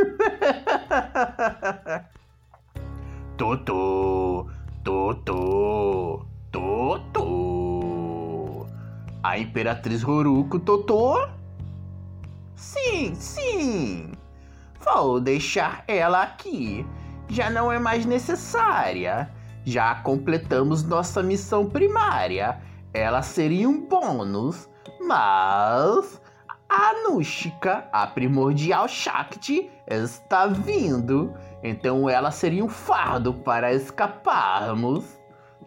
Speaker 1: Totô, Totô, Totô. A Imperatriz Horuko, Totô? Sim, sim. Vou deixar ela aqui. Já não é mais necessária. Já completamos nossa missão primária. Ela seria um bônus, mas a Anushka, a primordial Shakti, está vindo. Então ela seria um fardo para escaparmos.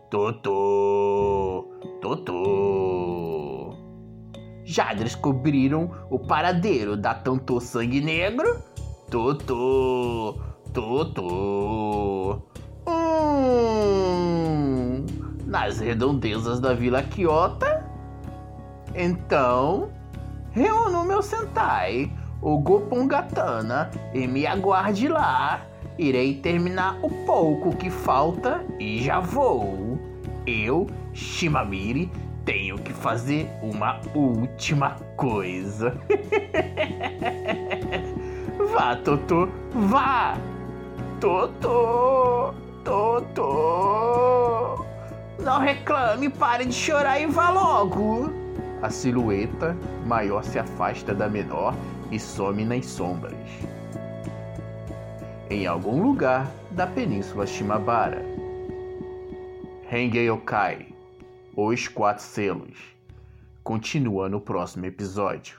Speaker 1: Totô, Totô. Já descobriram o paradeiro da Tantô Sangue Negro? Totô, Totô. Hum, nas redondezas da Vila Quiota? Então, reúno meu Sentai, o Gopongatana, e me aguarde lá. Irei terminar o pouco que falta e já vou. Eu, Shimamiri, tenho que fazer uma última coisa. *laughs* vá, Totô, vá! Totô! Totô! Não reclame, pare de chorar e vá logo! A silhueta maior se afasta da menor e some nas sombras. Em algum lugar da península Shimabara. Rengei Okai, Os Quatro Selos. Continua no próximo episódio.